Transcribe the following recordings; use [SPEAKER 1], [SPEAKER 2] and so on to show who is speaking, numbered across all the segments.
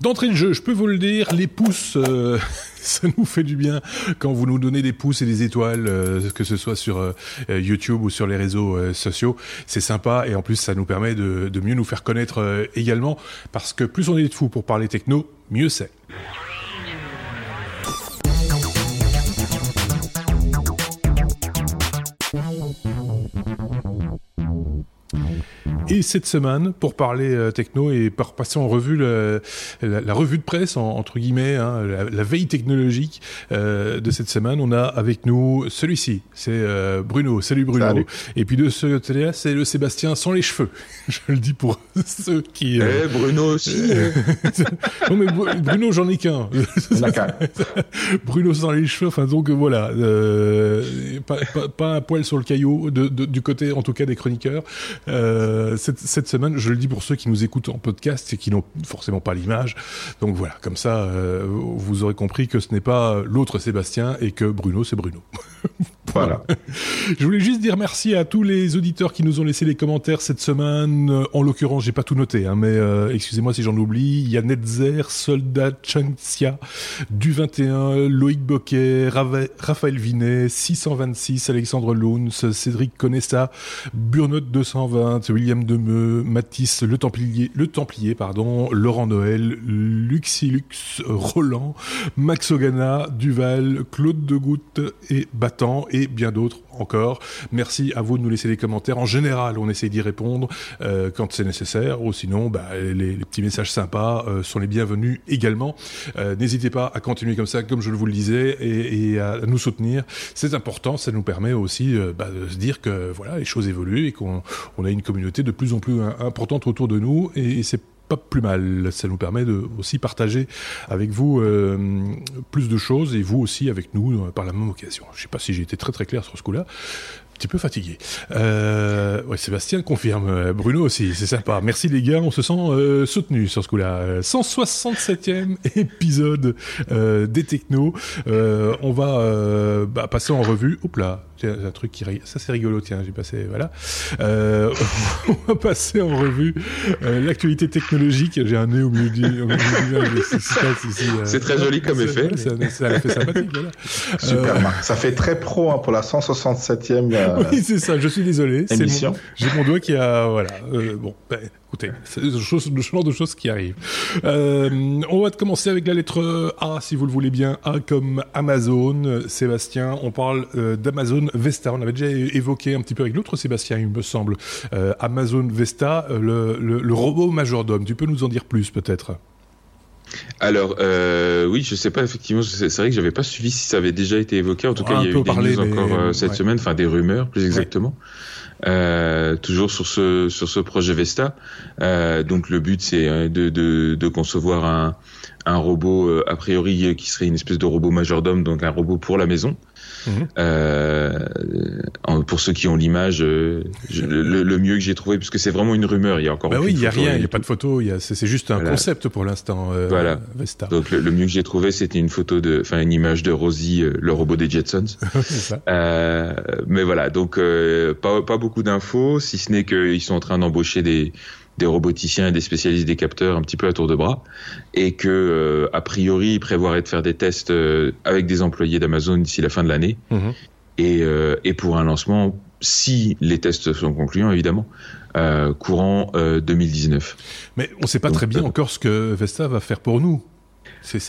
[SPEAKER 1] D'entrée de jeu, je peux vous le dire, les pouces, euh, ça nous fait du bien quand vous nous donnez des pouces et des étoiles, euh, que ce soit sur euh, YouTube ou sur les réseaux sociaux. C'est sympa et en plus ça nous permet de, de mieux nous faire connaître également parce que plus on est de fous pour parler techno, mieux c'est. Et cette semaine, pour parler euh, techno et pour passer en revue la, revue de presse, entre guillemets, hein, la, veille technologique euh, de cette semaine, on a avec nous celui-ci, c'est euh, Bruno. Salut Bruno. Et puis de ce côté-là, c'est le Sébastien sans les cheveux. Je le dis pour ceux qui...
[SPEAKER 2] Eh, Bruno aussi.
[SPEAKER 1] non mais Bruno, j'en ai qu'un. Bruno sans les cheveux, enfin donc voilà, pas, un poil sur le caillou, de, du côté en tout cas des chroniqueurs. Euh, cette, semaine, je le dis pour ceux qui nous écoutent en podcast et qui n'ont forcément pas l'image. Donc voilà, comme ça, euh, vous aurez compris que ce n'est pas l'autre Sébastien et que Bruno, c'est Bruno.
[SPEAKER 2] Voilà.
[SPEAKER 1] Je voulais juste dire merci à tous les auditeurs qui nous ont laissé les commentaires cette semaine. Euh, en l'occurrence, j'ai pas tout noté, hein, mais euh, excusez-moi si j'en oublie. Il y a Netzer, Soldat Changxia, Du 21, Loïc Boquet, Raphaël Vinet, 626, Alexandre Louns, Cédric Conessa, Burnote 220, William Mathis Le Templier, Le pardon, Laurent Noël, Luxilux, Roland, Max Ogana, Duval, Claude Degoutte et Battant et bien d'autres encore. Merci à vous de nous laisser des commentaires. En général, on essaie d'y répondre euh, quand c'est nécessaire, ou sinon, bah, les, petits messages sympas euh, sont les bienvenus également. Euh, n'hésitez pas à continuer comme ça, comme je vous le disais, et, à nous soutenir. C'est important, ça nous permet aussi bah, de se dire que voilà, les choses évoluent et qu'on a une communauté de plus en plus importante autour de nous, et, c'est pas plus mal. Ça nous permet de aussi partager avec vous euh, plus de choses et vous aussi avec nous euh, par la même occasion. Je sais pas si j'ai été très très clair sur ce coup-là petit peu fatigué. Euh, Sébastien confirme. Euh, Bruno aussi, c'est sympa. Merci les gars, on se sent soutenu sur ce coup-là. 167e épisode des technos. On va bah, passer en revue. Hop là, un truc qui ça c'est rigolo. Tiens, j'ai passé voilà. on va passer en revue l'actualité technologique. J'ai un nez au milieu du.
[SPEAKER 2] C'est très joli comme effet.
[SPEAKER 1] Ça, fait sympathique. Voilà.
[SPEAKER 3] Super. ça fait très pro hein, pour la 167e
[SPEAKER 1] oui, c'est ça. Je suis désolé. J'ai mon doigt qui a voilà. Euh, bon, ben, écoutez, c'est le, genre de choses qui arrivent. Euh, on va commencer avec la lettre A, si vous le voulez bien. A comme Amazon. Sébastien, on parle euh, d'Amazon Vesta. On avait déjà évoqué un petit peu avec l'autre Sébastien, il me semble. Amazon Vesta, le, le robot majordome. Tu peux nous en dire plus, peut-être?
[SPEAKER 2] Alors euh, oui, je sais pas effectivement. C'est vrai que j'avais pas suivi si ça avait déjà été évoqué. En tout cas, il y a eu des news encore euh, cette semaine, enfin des rumeurs plus exactement. Euh, toujours sur ce sur ce projet Vesta. Euh, donc le but c'est euh, de, de, de concevoir un un robot a priori qui serait une espèce de robot majordome, donc un robot pour la maison. Mhm. Euh, pour ceux qui ont l'image, euh, le, mieux que j'ai trouvé, puisque c'est vraiment une rumeur, il y a encore.
[SPEAKER 1] Bah oui, il y a rien, il y a pas de photo, c'est juste un concept pour l'instant.
[SPEAKER 2] Euh, voilà. Vesta. Donc le, mieux que j'ai trouvé, c'était une photo de, enfin une image de Rosie, le robot des Jetsons. ça. mais voilà, donc pas pas beaucoup d'infos, si ce n'est qu'ils sont en train d'embaucher des des roboticiens et des spécialistes des capteurs un petit peu à tour de bras, et que euh, a priori ils prévoiraient de faire des tests euh, avec des employés d'Amazon d'ici la fin de l'année, mhm. et, euh, et pour un lancement, si les tests sont concluants évidemment, courant 2019.
[SPEAKER 1] Mais on ne sait pas très bien encore ce que Vesta va faire pour nous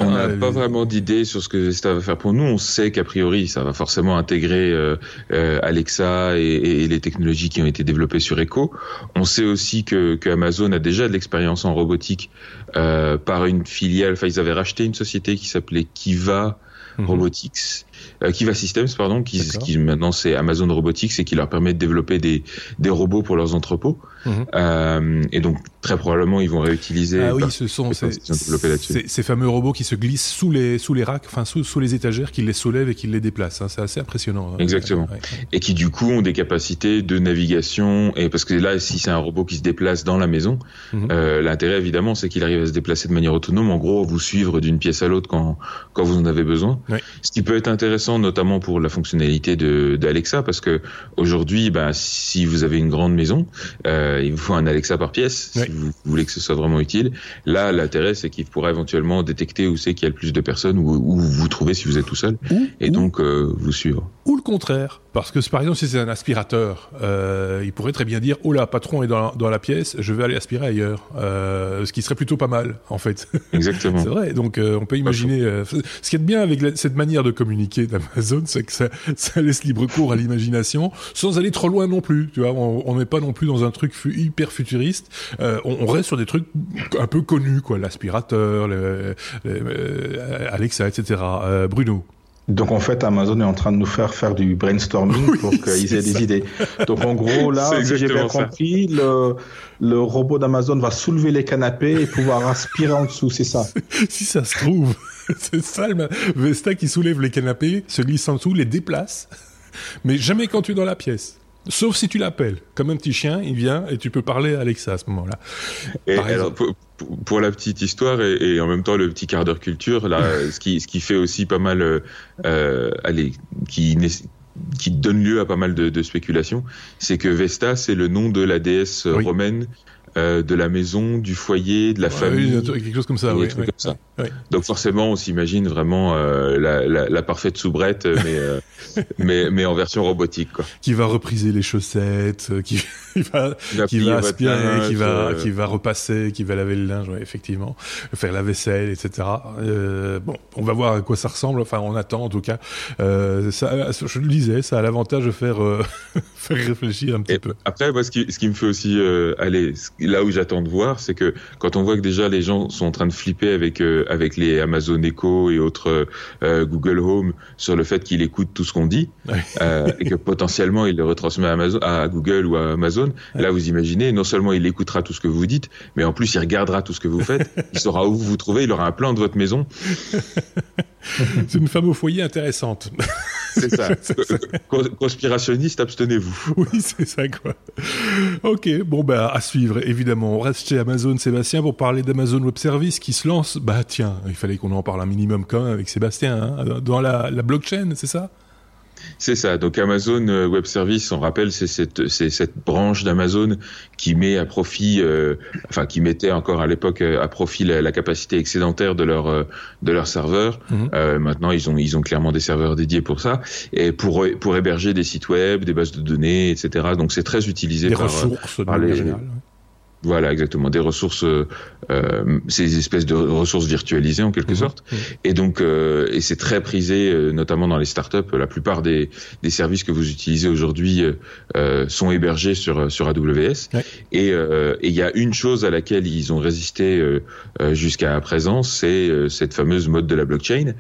[SPEAKER 2] on n'a pas vraiment d'idée sur ce que ça va faire pour nous. On sait qu'a priori, ça va forcément intégrer euh, euh, Alexa et, les technologies qui ont été développées sur Echo. On sait aussi que, Amazon a déjà de l'expérience en robotique euh, par une filiale. Enfin, ils avaient racheté une société qui s'appelait Kiva mhm. Robotics euh, Kiva Systems, pardon, qui, qui maintenant c'est Amazon Robotics et qui leur permet de développer des, des robots pour leurs entrepôts. Mhm. Euh, et donc très probablement ils vont réutiliser.
[SPEAKER 1] Ah oui, ce sont ces, ces, fameux robots qui se glissent sous les sous les racks, enfin sous, sous les étagères, qui les soulèvent et qui les déplacent. Hein. C'est assez impressionnant.
[SPEAKER 2] Hein. Exactement. Et qui du coup ont des capacités de navigation. Et parce que là, si c'est un robot qui se déplace dans la maison, mhm. euh, l'intérêt évidemment c'est qu'il arrive à se déplacer de manière autonome. En gros, vous suivre d'une pièce à l'autre quand quand vous en avez besoin. besoin. Ce qui peut être intéressant, notamment pour la fonctionnalité de d'Alexa, parce que aujourd'hui, bah, si vous avez une grande maison, euh, il vous faut un Alexa par pièce si vous voulez que ce soit vraiment utile. Là, l'intérêt, c'est qu'il pourra éventuellement détecter où c'est qu'il y a le plus de personnes, ou où vous vous trouvez si vous êtes tout seul, et donc euh, vous suivre.
[SPEAKER 1] Ou le contraire, parce que par exemple, si c'est un aspirateur, euh, il pourrait très bien dire oh là, patron est dans, dans la pièce, je vais aller aspirer ailleurs, euh, ce qui serait plutôt pas mal en fait.
[SPEAKER 2] Exactement.
[SPEAKER 1] c'est vrai. Donc euh, on peut imaginer. Euh, ce qui est bien avec cette manière de communiquer d'Amazon, c'est que ça, ça, laisse libre cours à l'imagination, sans aller trop loin non plus. Tu vois, on n'est pas non plus dans un truc hyper futuriste. Euh, on, on, reste sur des trucs un peu connus, quoi, l'aspirateur, Alexa, etc. Bruno.
[SPEAKER 3] Donc en fait, Amazon est en train de nous faire faire du brainstorming pour qu'ils aient des idées. Donc en gros, là, si j'ai bien compris, le, le robot d'Amazon va soulever les canapés et pouvoir aspirer en dessous, c'est ça?
[SPEAKER 1] Si ça se trouve, c'est ça le Vesta qui soulève les canapés, se glisse en dessous, les déplace, mais jamais quand tu es dans la pièce. Sauf si tu l'appelles. Comme un petit chien, il vient et tu peux parler à Alexa à ce moment-là.
[SPEAKER 2] Et alors, pour, la petite histoire et, en même temps le petit quart d'heure culture, là, ce, qui, ce qui fait aussi pas mal, euh, euh allez, qui, qui donne lieu à pas mal de, de spéculations, c'est que Vesta, c'est le nom de la déesse romaine euh, de la maison, du foyer, de la famille.
[SPEAKER 1] quelque chose comme ça, oui, comme ça.
[SPEAKER 2] Donc forcément, on s'imagine vraiment euh, la, la, la, parfaite soubrette, mais, euh, mais, mais en version robotique. Quoi.
[SPEAKER 1] Qui va repriser les chaussettes, euh, qui, va, qui va aspirer, qui va, qui va repasser, qui va laver le linge, ouais, effectivement, faire la vaisselle, etc. bon, on va voir à quoi ça ressemble. Enfin, on attend en tout cas. ça, je le disais, ça a l'avantage de faire, faire réfléchir un petit peu.
[SPEAKER 2] Après, moi, ce qui, ce qui me fait aussi aller là où j'attends de voir, c'est que quand on voit que déjà les gens sont en train de flipper avec euh, avec les Amazon Echo et autres euh, Google Home sur le fait qu'il écoute tout ce qu'on dit euh, et que potentiellement il le retransmet à, Amazon, à Google ou à Amazon, là vous imaginez, non seulement il écoutera tout ce que vous dites, mais en plus il regardera tout ce que vous faites, il saura où vous vous trouvez, il aura un plan de votre maison.
[SPEAKER 1] c'est une femme au foyer intéressante.
[SPEAKER 2] C'est ça. Conspirationniste, abstenez-vous.
[SPEAKER 1] Oui, c'est ça, quoi. Ok, bon, bah, à suivre, évidemment. On reste chez Amazon, Sébastien, pour parler d'Amazon Web Service qui se lance. Bah, tiens, il fallait qu'on en parle un minimum quand même avec Sébastien, hein, dans la, la blockchain, c'est ça?
[SPEAKER 2] C'est ça. Donc Amazon euh, Web Service, on rappelle, c'est cette, cette branche d'Amazon qui met à profit, euh, enfin qui mettait encore à l'époque euh, à profit la, capacité excédentaire de leur de leur serveur. Mhm. maintenant, ils ont ils ont clairement des serveurs dédiés pour ça et pour pour héberger des sites web, des bases de données, etc. Donc c'est très utilisé
[SPEAKER 1] des
[SPEAKER 2] par,
[SPEAKER 1] ressources par les,
[SPEAKER 2] voilà, exactement. Des ressources, euh, euh, ces espèces de ressources virtualisées en quelque mhm. sorte. Mhm. Et donc, euh, et c'est très prisé, euh, notamment dans les startups. La plupart des, des services que vous utilisez aujourd'hui euh, sont hébergés sur sur AWS. Et il y a une chose à laquelle ils ont résisté jusqu'à présent, c'est cette fameuse mode de la blockchain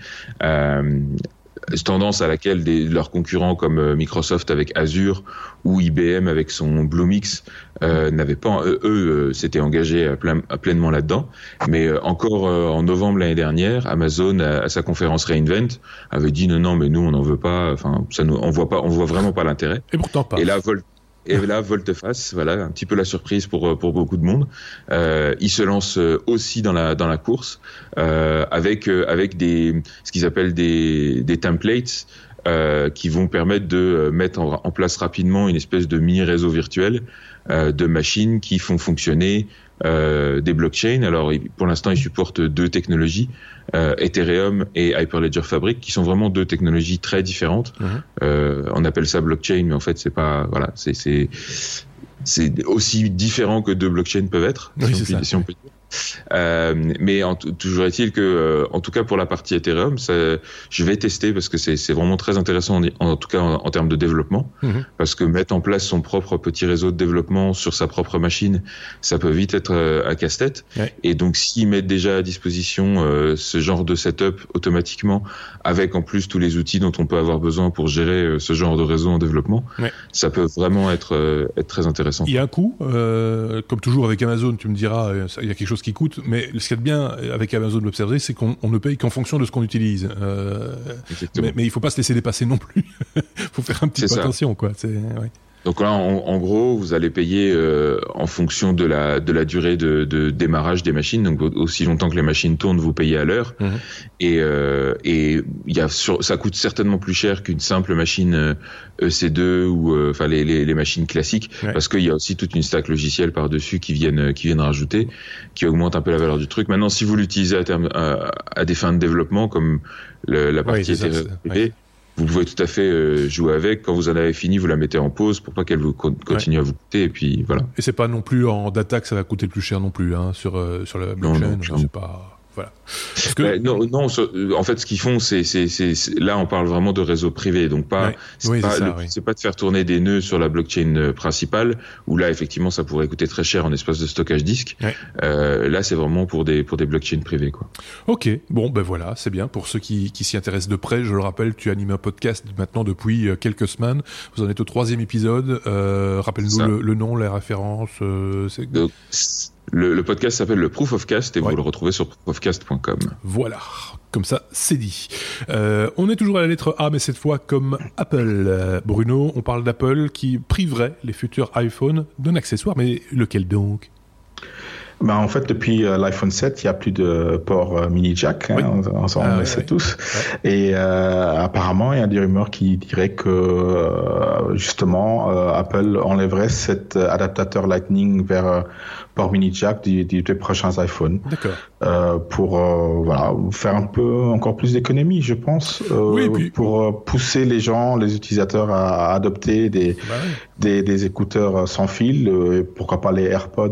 [SPEAKER 2] tendance à laquelle des, leurs concurrents comme euh, Microsoft avec Azure ou IBM avec son Bluemix euh, n'avaient pas, eux, eux s'étaient engagés à plein, pleinement là-dedans. Mais euh, encore en novembre l'année dernière, Amazon à, sa conférence Reinvent avait dit non non mais nous on n'en veut pas. Enfin ça nous on voit pas on voit vraiment pas l'intérêt.
[SPEAKER 1] Et pourtant pas.
[SPEAKER 2] Et là Volt et là, volte-face, voilà, un petit peu la surprise pour euh, pour beaucoup de monde. Euh, il se lance euh, aussi dans la dans la course euh, avec euh, avec des ce qu'ils appellent des des templates euh, qui vont permettre de mettre en, en, place rapidement une espèce de mini réseau virtuel euh, de machines qui font fonctionner des blockchains. Alors pour l'instant, ils supportent deux technologies, euh, Ethereum et Hyperledger Fabric, qui sont vraiment deux technologies très différentes. Euh, on appelle ça blockchain, mais en fait, c'est pas voilà, c'est c'est c'est aussi différent que deux blockchains peuvent être,
[SPEAKER 1] oui, si, on, si on peut
[SPEAKER 2] dire. Euh, mais en, toujours est-il que, euh, en tout cas pour la partie Ethereum, ça, je vais tester parce que c'est vraiment très intéressant, en, en tout cas en, termes de développement, mhm. parce que mettre en place son propre petit réseau de développement sur sa propre machine, ça peut vite être euh, à casse-tête. Et donc s'ils mettent déjà à disposition euh, ce genre de setup automatiquement, avec en plus tous les outils dont on peut avoir besoin pour gérer ce genre de réseau en développement, ça peut vraiment être, être très intéressant.
[SPEAKER 1] Il y a un coût, comme toujours avec Amazon, tu me diras, il y a quelque chose qui coûte, mais ce qui est bien avec Amazon Web Services, c'est qu'on ne paye qu'en fonction de ce qu'on utilise. Euh, mais, mais, il faut pas se laisser dépasser non plus. il faut faire un petit peu attention, quoi. Ouais.
[SPEAKER 2] Donc là, en, gros, vous allez payer euh, en fonction de la de la durée de, de, démarrage des machines. Donc aussi longtemps que les machines tournent, vous payez à l'heure. Mhm. Et euh, et y a ça coûte certainement plus cher qu'une simple machine EC2 euh, e ou enfin les, les, les machines classiques, parce qu'il y a aussi toute une stack logicielle par dessus qui viennent qui viennent rajouter, qui augmente un peu la valeur du truc. Maintenant, si vous l'utilisez à terme à, des fins de développement comme la partie oui, vous pouvez tout à fait euh, jouer avec. Quand vous en avez fini, vous la mettez en pause pour pas qu'elle vous continue à vous coûter. Et puis voilà.
[SPEAKER 1] Et c'est pas non plus en data que ça va coûter le plus cher non plus hein, sur euh, sur la blockchain. Non, non, pas. Voilà.
[SPEAKER 2] que... non, non, en fait, ce qu'ils font, c'est, c'est, là, on parle vraiment de réseau privé, donc pas, c'est pas, pas de faire tourner des nœuds sur la blockchain euh, principale, où là, effectivement, ça pourrait coûter très cher en espace de stockage disque. Euh, là, c'est vraiment pour des, pour des blockchains privées, quoi.
[SPEAKER 1] Ok, bon, ben voilà, c'est bien. Pour ceux qui, qui s'y intéressent de près, je le rappelle, tu animes un podcast maintenant depuis euh, quelques semaines. Vous en êtes au troisième épisode. Euh, rappelle-nous le, nom, les références. Euh,
[SPEAKER 2] le, podcast s'appelle le Proof of Cast et vous le retrouvez sur proofofcast.com.
[SPEAKER 1] Voilà, comme ça, c'est dit. Euh, on est toujours à la lettre A, mais cette fois comme Apple. Euh, Bruno, on parle d'Apple qui priverait les futurs iPhones d'un accessoire, mais lequel donc?
[SPEAKER 3] Ben, en fait, depuis euh, l'iPhone 7, il n'y a plus de port mini jack, hein, on, s'en ah, sait tous. Et apparemment, il y a des rumeurs qui diraient que justement, Apple enlèverait cet adaptateur Lightning vers port mini jack des, des, prochains iPhones. Euh, pour euh, voilà faire un peu encore plus d'économie, je pense, euh, oui, puis... pour euh, pousser les gens, les utilisateurs à, adopter des, bah des, des écouteurs sans fil, euh, pourquoi pas les AirPods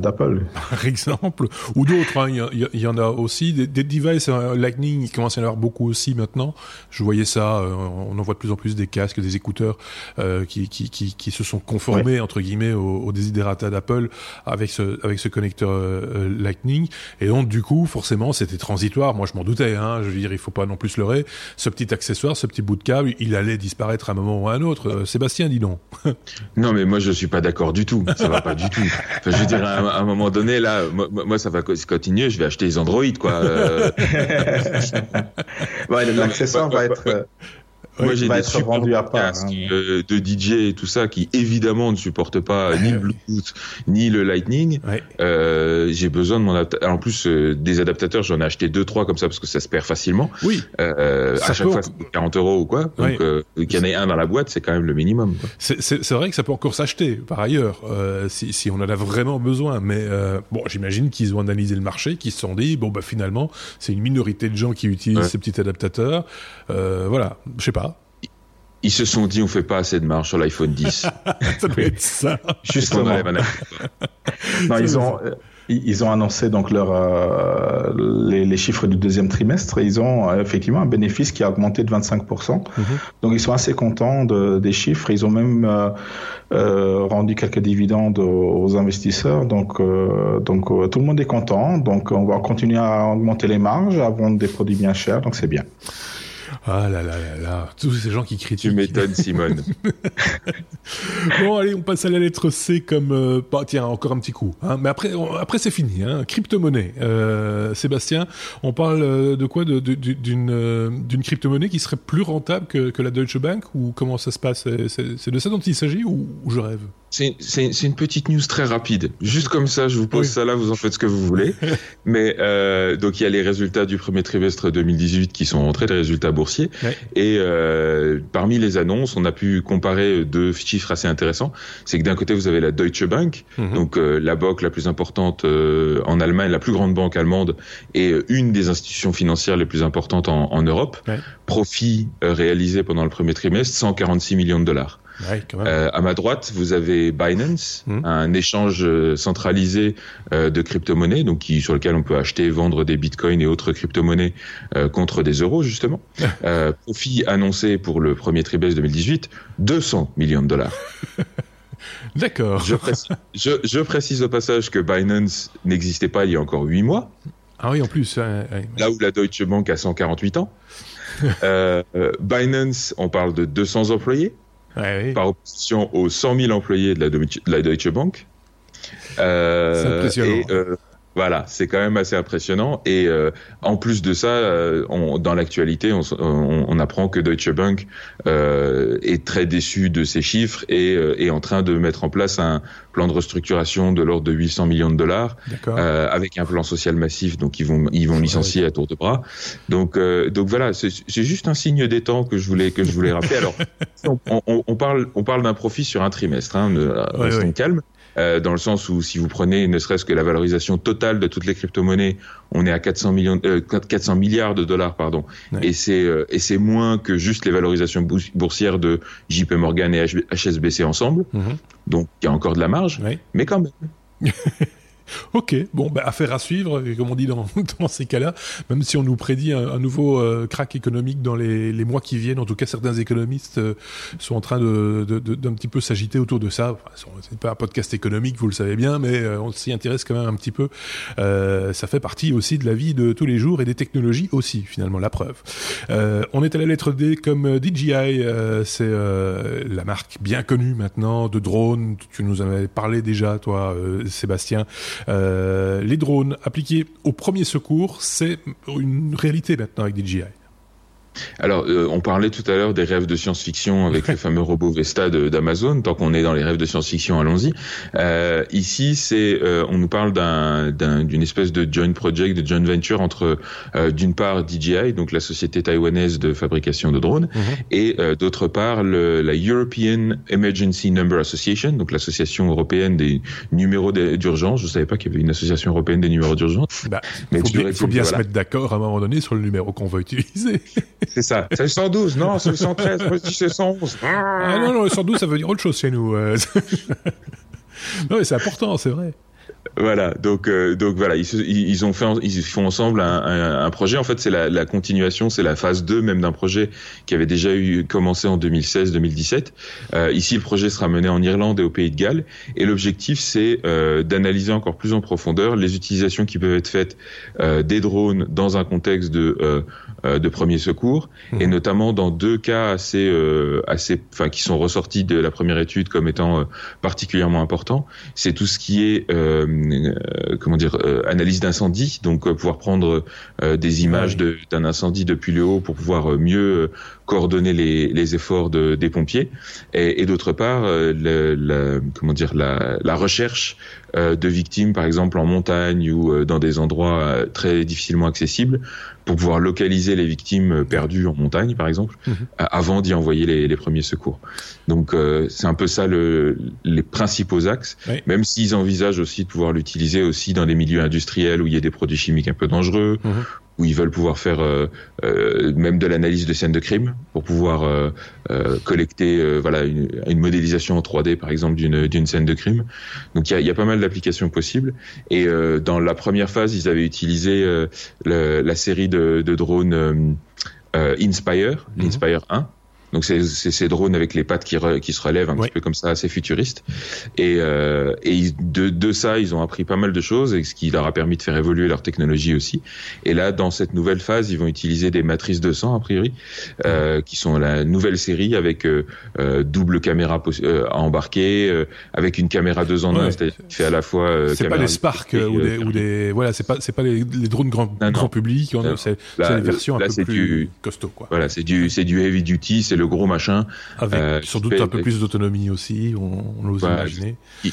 [SPEAKER 3] d'Apple.
[SPEAKER 1] Par exemple, ou d'autres. Hein. Il, y, en a aussi des, des devices Lightning. Il commence à y en avoir beaucoup aussi maintenant. Je voyais ça. on en voit de plus en plus des casques, des écouteurs qui, qui, qui, qui, se sont conformés entre guillemets aux, aux desiderata d'Apple avec ce avec ce connecteur Lightning et donc du coup, forcément, c'était transitoire. Moi, je m'en doutais. Hein. Je veux dire, il faut pas non plus se leurrer. Ce petit accessoire, ce petit bout de câble, il allait disparaître à un moment ou à un autre. Euh, Sébastien, dis non.
[SPEAKER 2] non, mais moi, je suis pas d'accord du tout. Ça va pas du tout. Enfin, je veux dire, à, un moment donné, là, moi, ça va continuer. Je vais acheter les Android, quoi. Euh...
[SPEAKER 3] l'accessoire va être.
[SPEAKER 2] Moi, j'ai des super à part, hein. euh, de DJ et tout ça qui évidemment ne supportent pas ni le Bluetooth ni le Lightning. Euh, j'ai besoin de mon adaptateur. En plus, euh, des adaptateurs, j'en ai acheté deux trois comme ça parce que ça se perd facilement.
[SPEAKER 1] Oui.
[SPEAKER 2] À chaque fois, c'est 40 euros ou quoi. Donc, euh, qu'il y en ait un dans la boîte, c'est quand même le minimum.
[SPEAKER 1] C'est vrai que ça peut encore s'acheter. Par ailleurs, si, si on en a vraiment besoin. Mais bon, j'imagine qu'ils ont analysé le marché, qu'ils se sont dit bon bah finalement, c'est une minorité de gens qui utilisent ces petits adaptateurs. voilà, je sais pas
[SPEAKER 2] ils se sont dit on fait pas assez de marge sur l'iPhone 10.
[SPEAKER 1] ça doit être ça.
[SPEAKER 3] Justement. non, ils ont ils ont annoncé donc leur euh, les, les, chiffres du deuxième trimestre et ils ont euh, effectivement un bénéfice qui a augmenté de 25%. Mm-hmm. Donc ils sont assez contents de, des chiffres. Ils ont même euh, rendu quelques dividendes aux, investisseurs. Donc donc tout le monde est content. Donc on va continuer à augmenter les marges, à vendre des produits bien chers. Donc c'est bien.
[SPEAKER 1] Ah là là là là, tous ces gens qui critiquent.
[SPEAKER 2] Tu m'étonnes, Simone.
[SPEAKER 1] bon, allez, on passe à la lettre C comme. Euh, bah, tiens, encore un petit coup. Hein. Mais après, après c'est fini. Hein. Crypto-monnaie. Euh, Sébastien, on parle euh, de quoi? D'une d'une crypto-monnaie qui serait plus rentable que, que, la Deutsche Bank? Ou comment ça se passe? C'est de ça dont il s'agit ou, je rêve?
[SPEAKER 2] C'est une petite news très rapide. Juste comme ça, je vous pose ça là, vous en faites ce que vous voulez. Mais euh, donc il y a les résultats du premier trimestre 2018 qui sont rentrés, les résultats boursiers. Et euh, parmi les annonces, on a pu comparer deux chiffres assez intéressants. C'est que d'un côté, vous avez la Deutsche Bank, mhm. donc euh, la banque la plus importante euh, en Allemagne, la plus grande banque allemande et une des institutions financières les plus importantes en, en Europe. Profit réalisé pendant le premier trimestre, 146 millions de dollars. Euh, à ma droite, vous avez Binance, hmm. un échange euh, centralisé euh, de crypto-monnaies, donc qui, sur lequel on peut acheter, vendre des bitcoins et autres crypto-monnaies contre des euros justement. profit annoncé pour le premier trimestre 2018, 200 millions de dollars.
[SPEAKER 1] D'accord.
[SPEAKER 2] Je, je, précise au passage que Binance n'existait pas il y a encore 8 mois.
[SPEAKER 1] Ah oui, en plus.
[SPEAKER 2] Là où la Deutsche Bank a 148 ans. Binance, on parle de 200 employés par opposition aux 100 000 employés de la, Deutsche Bank.
[SPEAKER 1] Euh, et, euh,
[SPEAKER 2] Voilà, c'est quand même assez impressionnant. Et euh, en plus de ça, euh, on, dans l'actualité, on, on, on, apprend que Deutsche Bank euh, est très déçu de ces chiffres et est en train de mettre en place un plan de restructuration de l'ordre de 800 millions de dollars, avec un plan social massif. Donc ils vont ils vont licencier à tour de bras. Donc donc voilà, c'est juste un signe des temps que je voulais que je voulais rappeler. Alors on, parle on parle d'un profit sur un trimestre, hein, restons calme. Euh, dans le sens où si vous prenez ne serait-ce que la valorisation totale de toutes les crypto-monnaies, on est à 400 millions, euh, 400 milliards de dollars, pardon. Et c'est euh, et c'est moins que juste les valorisations boursières de JP Morgan et HSBC ensemble. Mhm. Donc il y a encore de la marge, mais quand même.
[SPEAKER 1] Ok, bon, bah, affaire à suivre, comme on dit dans, dans ces cas-là, même si on nous prédit un, nouveau euh, crack économique dans les, les, mois qui viennent, en tout cas certains économistes euh, sont en train de, de, d'un petit peu s'agiter autour de ça. Enfin, c'est pas un podcast économique, vous le savez bien, mais euh, on s'y intéresse quand même un petit peu. ça fait partie aussi de la vie de tous les jours et des technologies aussi, finalement, la preuve. on est à la lettre D comme DJI, c'est la marque bien connue maintenant de drones. Tu nous en avais parlé déjà, toi, Sébastien. Euh, les drones appliqués au premier secours, c'est une réalité maintenant avec DJI.
[SPEAKER 2] Alors, euh, on parlait tout à l'heure des rêves de science-fiction avec le fameux robot Vesta d'Amazon. Tant qu'on est dans les rêves de science-fiction, allons-y. Euh, ici, c'est, euh, on nous parle d'une espèce de joint project, de joint venture entre, d'une part, DJI, donc la société taïwanaise de fabrication de drones, mhm. et d'autre part, le, la European Emergency Number Association, donc l'association européenne des numéros d'urgence. Je ne savais pas qu'il y avait une association européenne des numéros d'urgence.
[SPEAKER 1] Bah, il faut bien, faut bien se mettre d'accord à un moment donné sur le numéro qu'on va utiliser.
[SPEAKER 2] C'est ça. C'est le 112, non, c'est le 113, c'est le 111.
[SPEAKER 1] Ah non, non, le 112, ça veut dire autre chose chez nous. Euh. non, mais c'est important, c'est vrai.
[SPEAKER 2] Voilà, donc euh, donc voilà, ils, ils, ont fait, ils font ensemble un, un, projet. En fait, c'est la, la, continuation, c'est la phase 2 même d'un projet qui avait déjà eu commencé en 2016-2017. Euh, ici, le projet sera mené en Irlande et au Pays de Galles, et l'objectif c'est euh, d'analyser encore plus en profondeur les utilisations qui peuvent être faites euh, des drones dans un contexte de euh, de premier secours, et mmh. notamment dans deux cas assez assez, enfin qui sont ressortis de la première étude comme étant particulièrement importants. C'est tout ce qui est euh, comment dire euh, analyse d'incendie, donc euh, pouvoir prendre des images d'un incendie depuis le haut pour pouvoir mieux coordonner les, les efforts de, des pompiers, et, et d'autre part, le, comment dire la, la recherche de victimes, par exemple en montagne ou dans des endroits très difficilement accessibles, pour pouvoir localiser les victimes perdues en montagne, par exemple, mhm. avant d'y envoyer les, les, premiers secours. Donc c'est un peu ça le, les principaux axes, même s'ils envisagent aussi de pouvoir l'utiliser aussi dans les milieux industriels où il y a des produits chimiques un peu dangereux, mhm où ils veulent pouvoir faire euh, euh, même de l'analyse de scènes de crime pour pouvoir euh, euh collecter euh, voilà une, une, modélisation en 3D par exemple d'une d'une scène de crime. Donc il y a, y a, pas mal d'applications possibles. Et dans la première phase, ils avaient utilisé le, la série de, de drones Inspire, mhm. l'Inspire 1 donc c'est ces drones avec les pattes qui, qui se relèvent un petit peu comme ça, assez futuriste. Et, euh, et de, de ça, ils ont appris pas mal de choses, et ce qui leur a permis de faire évoluer leur technologie aussi. Et là, dans cette nouvelle phase, ils vont utiliser des matrices de sang a priori, euh, qui sont la nouvelle série avec euh, euh double caméra euh, à embarquer, euh, avec une caméra deux en un, c'est-à-dire qui fait à la fois.
[SPEAKER 1] c'est pas les Spark ou des, ou des, voilà, c'est pas c'est pas les, les, drones grand, grand public, c'est les versions un peu plus du, costauds quoi.
[SPEAKER 2] Voilà, c'est du c'est du heavy duty, c'est le gros machin.
[SPEAKER 1] Avec euh, sans doute un peu plus d'autonomie aussi, on, on ose imaginer
[SPEAKER 2] qui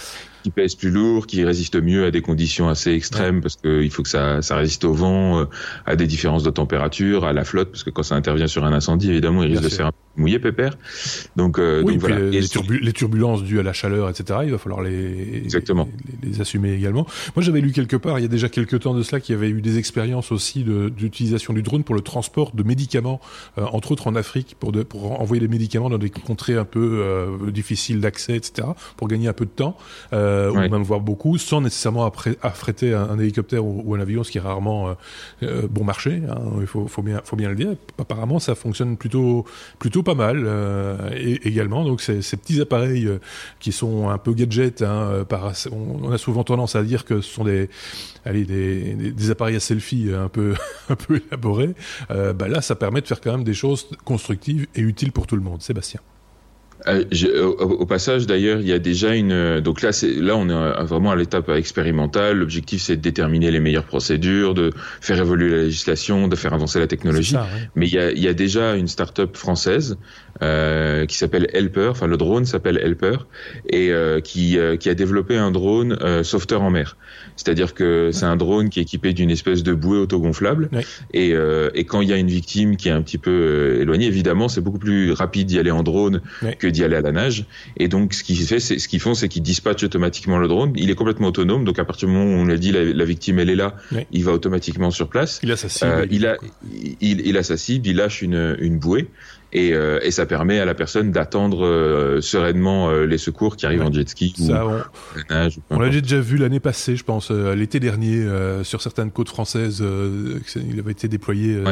[SPEAKER 2] pèse plus lourd, qui résiste mieux à des conditions assez extrêmes parce qu'il faut que ça, ça résiste au vent, euh, à des différences de température, à la flotte parce que quand ça intervient sur un incendie, évidemment, il risque de se faire mouiller pépère. Donc, euh, donc voilà.
[SPEAKER 1] Les, les, turbulences dues à la chaleur, etc. Il va falloir les, Exactement. les, assumer également. Moi, j'avais lu quelque part il y a déjà quelques temps de cela qu'il y avait eu des expériences aussi d'utilisation du drone pour le transport de médicaments, euh, entre autres en Afrique, pour, de, pour envoyer des médicaments dans des contrées un peu euh, difficiles d'accès, etc. Pour gagner un peu de temps. Euh, euh, ou même voir beaucoup, sans nécessairement affréter un, un hélicoptère ou, un avion, ce qui est rarement euh, euh, bon marché. Hein, il faut, faut, bien, faut bien le dire. Apparemment, ça fonctionne plutôt, plutôt pas mal et, également. Donc, ces, ces petits appareils qui sont un peu gadgets, hein, par, on, a souvent tendance à dire que ce sont des, allez, des, des, appareils à selfie un peu, un peu élaborés. bah là, ça permet de faire quand même des choses constructives et utiles pour tout le monde. Sébastien.
[SPEAKER 2] Euh, au, passage, d'ailleurs, il y a déjà une. Donc là, c'est là, on est vraiment à l'étape expérimentale. L'objectif, c'est de déterminer les meilleures procédures, de faire évoluer la législation, de faire avancer la technologie. Mais il y, a, il y a déjà une start-up française euh, qui s'appelle Helper. Enfin, le drone s'appelle Helper et euh, qui, euh, qui a développé un drone euh, sauveteur en mer. C'est-à-dire que c'est un drone qui est équipé d'une espèce de bouée autogonflable. Et, et quand il y a une victime qui est un petit peu éloignée, évidemment, c'est beaucoup plus rapide d'y aller en drone que d'y aller à la nage. Et donc, ce qu'ils fait, ce qu'ils font, c'est qu'ils dispatchent automatiquement le drone. Il est complètement autonome. Donc, à partir du moment où on lui a dit la, victime, elle est là, il va automatiquement sur place.
[SPEAKER 1] Il a sa cible.
[SPEAKER 2] il a, il, il, a sa cible. Il lâche une, une bouée et, euh, et, ça permet à la personne d'attendre euh, sereinement euh, les secours qui arrivent en jet ski
[SPEAKER 1] ça, ou on, nage. On l'a déjà vu l'année passée, je pense, l'été dernier, sur certaines côtes françaises, il avait été déployé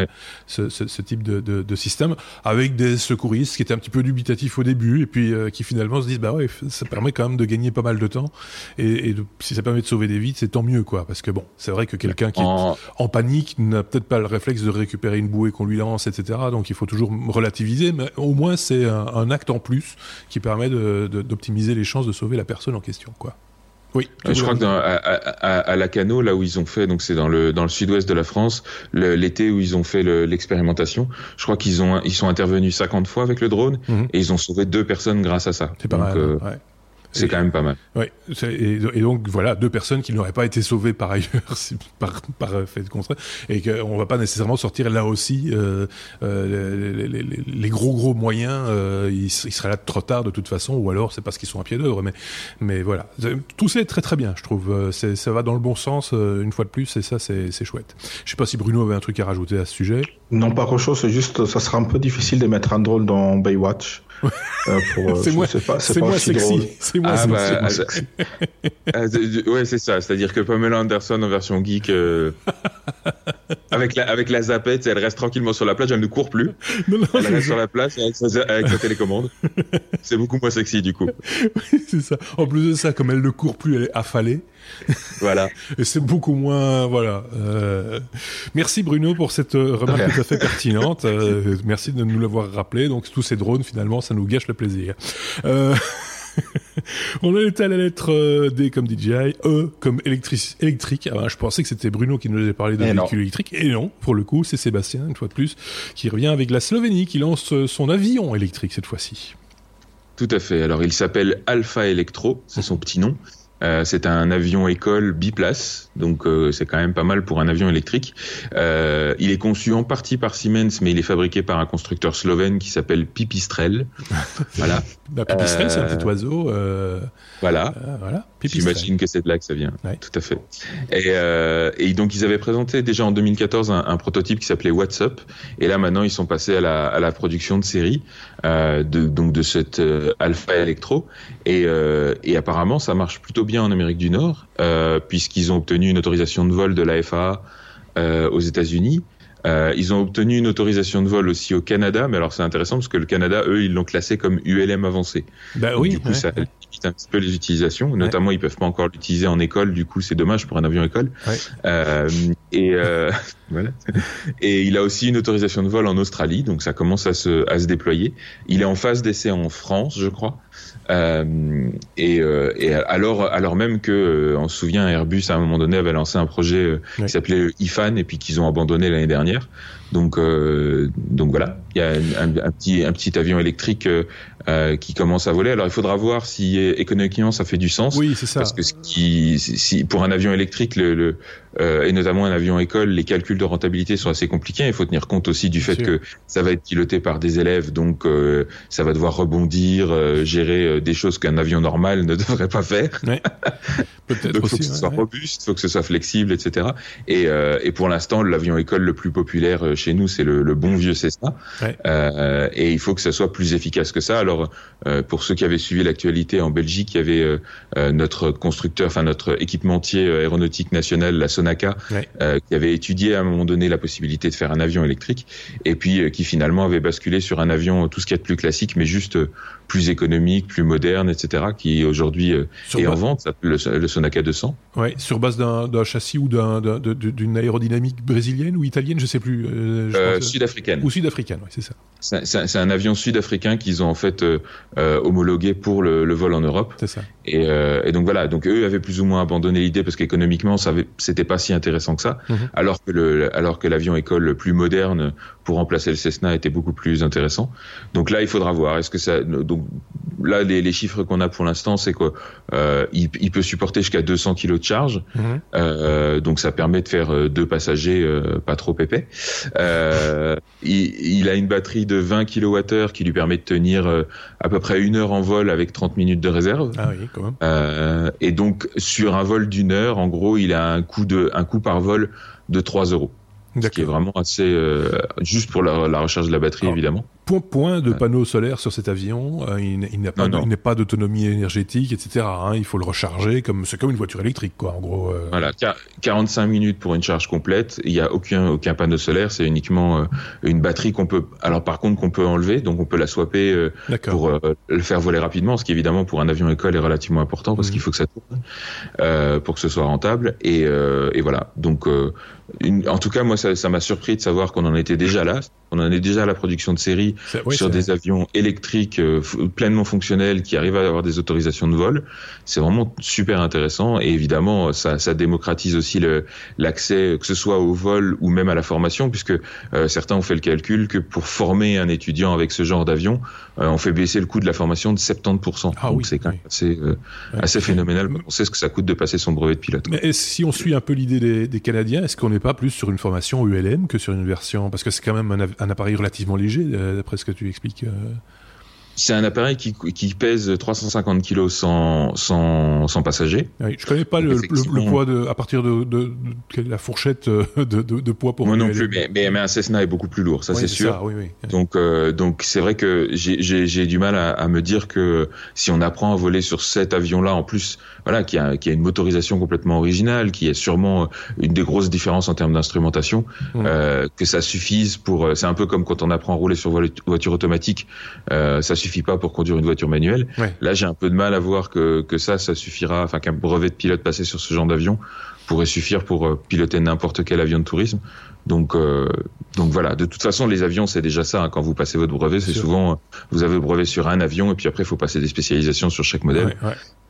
[SPEAKER 1] ce, ce, ce, type de, de, de, système avec des secouristes qui étaient un petit peu dubitatifs au début et puis qui finalement se disent bah ouais, ça permet quand même de gagner pas mal de temps et, et si ça permet de sauver des vies, c'est tant mieux quoi, parce que bon, c'est vrai que quelqu'un qui est en panique n'a peut-être pas le réflexe de récupérer une bouée qu'on lui lance, etc. Donc il faut toujours relativiser mais au moins c'est un, acte en plus qui permet d'optimiser les chances de sauver la personne en question, quoi.
[SPEAKER 2] Oui. Je crois que dans, à, à, à, Lacano, là où ils ont fait, donc c'est dans le dans le sud-ouest de la France, l'été où ils ont fait l'expérimentation, je crois qu'ils ont ils sont intervenus 50 fois avec le drone mhm. et ils ont sauvé deux personnes grâce à ça.
[SPEAKER 1] C'est pas mal. Euh, ouais.
[SPEAKER 2] C'est quand même pas mal.
[SPEAKER 1] Oui, et, et, donc voilà, deux personnes qui n'auraient pas été sauvées par ailleurs, par, par fait de contraire, et qu'on va pas nécessairement sortir là aussi euh, euh, les, les, les, gros gros moyens, euh, ils, seraient là trop tard de toute façon, ou alors c'est parce qu'ils sont à pied d'œuvre. Mais, mais voilà, tout ça est très très bien, je trouve. Euh, ça va dans le bon sens euh, une fois de plus, et ça c'est chouette. Je sais pas si Bruno avait un truc à rajouter à ce sujet.
[SPEAKER 3] Non, pas grand chose. C'est juste, ça sera un peu difficile de mettre un drôle dans Baywatch.
[SPEAKER 1] Euh, euh, c'est moi, c'est moi sexy. C'est moi ah, bah,
[SPEAKER 2] sexy. Ah, ouais, c'est ça. C'est-à-dire que Pamela Anderson en version geek, euh, avec la avec la zapette, elle reste tranquillement sur la plage, elle ne court plus. Non, non, elle reste sur la place avec sa, avec sa télécommande. c'est beaucoup moins sexy du coup.
[SPEAKER 1] Oui, c'est ça. En plus de ça, comme elle ne court plus, elle est affalée.
[SPEAKER 2] voilà.
[SPEAKER 1] Et c'est beaucoup moins, voilà. Euh, merci Bruno pour cette euh, remarque tout à fait pertinente. Euh, merci de nous l'avoir rappelé. Donc tous ces drones, finalement, ça nous gâche le plaisir. Euh... On en est à la lettre D comme DJI, E comme électrique. Ah ben, je pensais que c'était Bruno qui nous avait parlé de véhicule électrique. Et non, pour le coup, c'est Sébastien, une fois de plus, qui revient avec la Slovénie, qui lance son avion électrique cette fois-ci.
[SPEAKER 2] Tout à fait. Alors, il s'appelle Alpha Electro, c'est son petit nom. Euh, c'est un avion école biplace, donc euh, c'est quand même pas mal pour un avion électrique. Euh, il est conçu en partie par Siemens, mais il est fabriqué par un constructeur slovène qui s'appelle Pipistrel.
[SPEAKER 1] voilà. Bah, Pipistrel, c'est un petit oiseau.
[SPEAKER 2] Voilà. voilà. J'imagine que c'est de là que ça vient. Tout à fait. Et, et, donc ils avaient présenté déjà en 2014 un, un prototype qui s'appelait WhatsApp, et là maintenant ils sont passés à la, à la production de série de donc de cette Alpha Electro, et, et apparemment ça marche plutôt bien en Amérique du Nord, euh, puisqu'ils ont obtenu une autorisation de vol de la FAA euh, aux États-Unis. Euh, ils ont obtenu une autorisation de vol aussi au Canada, mais alors c'est intéressant parce que le Canada, eux, ils l'ont classé comme ULM avancé.
[SPEAKER 1] Bah oui.
[SPEAKER 2] du coup, ça limite un petit peu les utilisations. Notamment, ils peuvent pas encore l'utiliser en école. Du coup, c'est dommage pour un avion école. Euh, et euh, voilà. Et il a aussi une autorisation de vol en Australie, donc ça commence à se, à se déployer. Il est en phase d'essai en France, je crois. Euh, et, euh, et, alors, alors même que, euh, on se souvient, Airbus à un moment donné avait lancé un projet qui s'appelait IFAN et puis qu'ils ont abandonné l'année dernière. Donc, donc voilà, il y a un, un, petit, un petit avion électrique euh, qui commence à voler. Alors il faudra voir si économiquement ça fait du sens.
[SPEAKER 1] Oui, c'est ça.
[SPEAKER 2] Parce que ce qui, si, pour un avion électrique, le, le euh, et notamment un avion école, les calculs de rentabilité sont assez compliqués. Il faut tenir compte aussi du fait que ça va être piloté par des élèves, donc euh, ça va devoir rebondir, euh, gérer euh, des choses qu'un avion normal ne devrait pas faire.
[SPEAKER 1] Ouais. Peut-être
[SPEAKER 2] donc il faut que ce soit robuste, il faut que ce soit flexible, etc. Et, et pour l'instant, l'avion école le plus populaire chez nous, c'est le, le, bon vieux Cessna. Ouais. et il faut que ça soit plus efficace que ça. Alors euh, pour ceux qui avaient suivi l'actualité en Belgique, il y avait euh, euh, notre constructeur, enfin notre équipementier aéronautique national, la Sonaca, qui avait étudié à un moment donné la possibilité de faire un avion électrique, et puis qui finalement avait basculé sur un avion tout ce qu'il y a de plus classique, mais juste plus économique, plus moderne, etc., qui aujourd'hui est en vente, le, le Sonaca 200.
[SPEAKER 1] Ouais, sur base d'un châssis ou d'une aérodynamique brésilienne ou italienne, je sais plus.
[SPEAKER 2] sud-africaine.
[SPEAKER 1] Ou sud-africaine, oui, c'est ça.
[SPEAKER 2] C'est un avion sud-africain qu'ils ont en fait homologué pour le, vol en Europe.
[SPEAKER 1] C'est ça.
[SPEAKER 2] Et, et, donc voilà, donc eux avaient plus ou moins abandonné l'idée parce qu'économiquement, ça c'était pas si intéressant que ça, mhm. alors que le, alors que l'avion école plus moderne pour remplacer le Cessna était beaucoup plus intéressant. Donc là, il faudra voir. Est-ce que ça, donc là, les, chiffres qu'on a pour l'instant, c'est quoi euh, il, peut supporter jusqu'à 200 kg de charge, mhm. euh, donc ça permet de faire euh, deux passagers pas trop épais. Il, a une batterie de 20 kWh qui lui permet de tenir à peu près une heure en vol avec 30 minutes de réserve.
[SPEAKER 1] Ah oui, quand même.
[SPEAKER 2] et donc sur un vol d'une heure, en gros, il a un coût de un coût par vol de 3 euros. Ce qui est vraiment assez euh, juste pour la, la, recharge de la batterie, évidemment
[SPEAKER 1] point, point de panneaux solaires sur cet avion. Euh, il, n'a pas, il pas d'autonomie énergétique, etc. Hein. il faut le recharger comme c'est comme une voiture électrique, quoi. En gros.
[SPEAKER 2] Euh. Voilà, 45 minutes pour une charge complète. Il n'y a aucun aucun panneau solaire. C'est uniquement euh, une batterie qu'on peut. Alors par contre qu'on peut enlever, donc on peut la swapper pour le faire voler rapidement, ce qui évidemment pour un avion école est relativement important parce mmh. qu'il faut que ça tourne pour que ce soit rentable. Et, et voilà. Donc en tout cas, moi, ça m'a surpris de savoir qu'on en était déjà là. On en est déjà à la production de série sur des avions électriques euh, pleinement fonctionnels qui arrivent à avoir des autorisations de vol. C'est vraiment super intéressant et évidemment ça, ça démocratise aussi l'accès que ce soit au vol ou même à la formation puisque euh, certains ont fait le calcul que pour former un étudiant avec ce genre d'avion, on fait baisser le coût de la formation de 70%. Ah, Donc c'est quand même assez, assez phénoménal. On sait ce que ça coûte de passer son brevet de pilote.
[SPEAKER 1] Mais si on suit un peu l'idée des, des, Canadiens, est-ce qu'on n'est pas plus sur une formation ULM que sur une version? Parce que c'est quand même un, un appareil relativement léger d'après ce que tu expliques. Euh.
[SPEAKER 2] C'est un appareil qui, pèse 350 kg sans, sans, sans passager.
[SPEAKER 1] Oui, je connais pas le, poids de, à partir de, de, la fourchette euh, de, poids pour
[SPEAKER 2] moi non plus, mais, mais, un Cessna est beaucoup plus lourd, ça c'est sûr. Donc euh, donc c'est vrai que j'ai du mal à, me dire que si on apprend à voler sur cet avion-là, en plus, voilà, qui a, qui a une motorisation complètement originale, qui est sûrement une des grosses différences en termes d'instrumentation, mmh. euh, que ça suffise pour. C'est un peu comme quand on apprend à rouler sur voiture automatique, ça suffit suffit pas pour conduire une voiture manuelle. Là, j'ai un peu de mal à voir que, que ça, ça suffira, enfin qu'un brevet de pilote passé sur ce genre d'avion pourrait suffire pour euh, piloter n'importe quel avion de tourisme. Donc, euh, donc voilà. De toute façon, les avions, c'est déjà ça. Hein. Quand vous passez votre brevet, c'est souvent euh, vous avez le brevet sur un avion et puis après, il faut passer des spécialisations sur chaque modèle.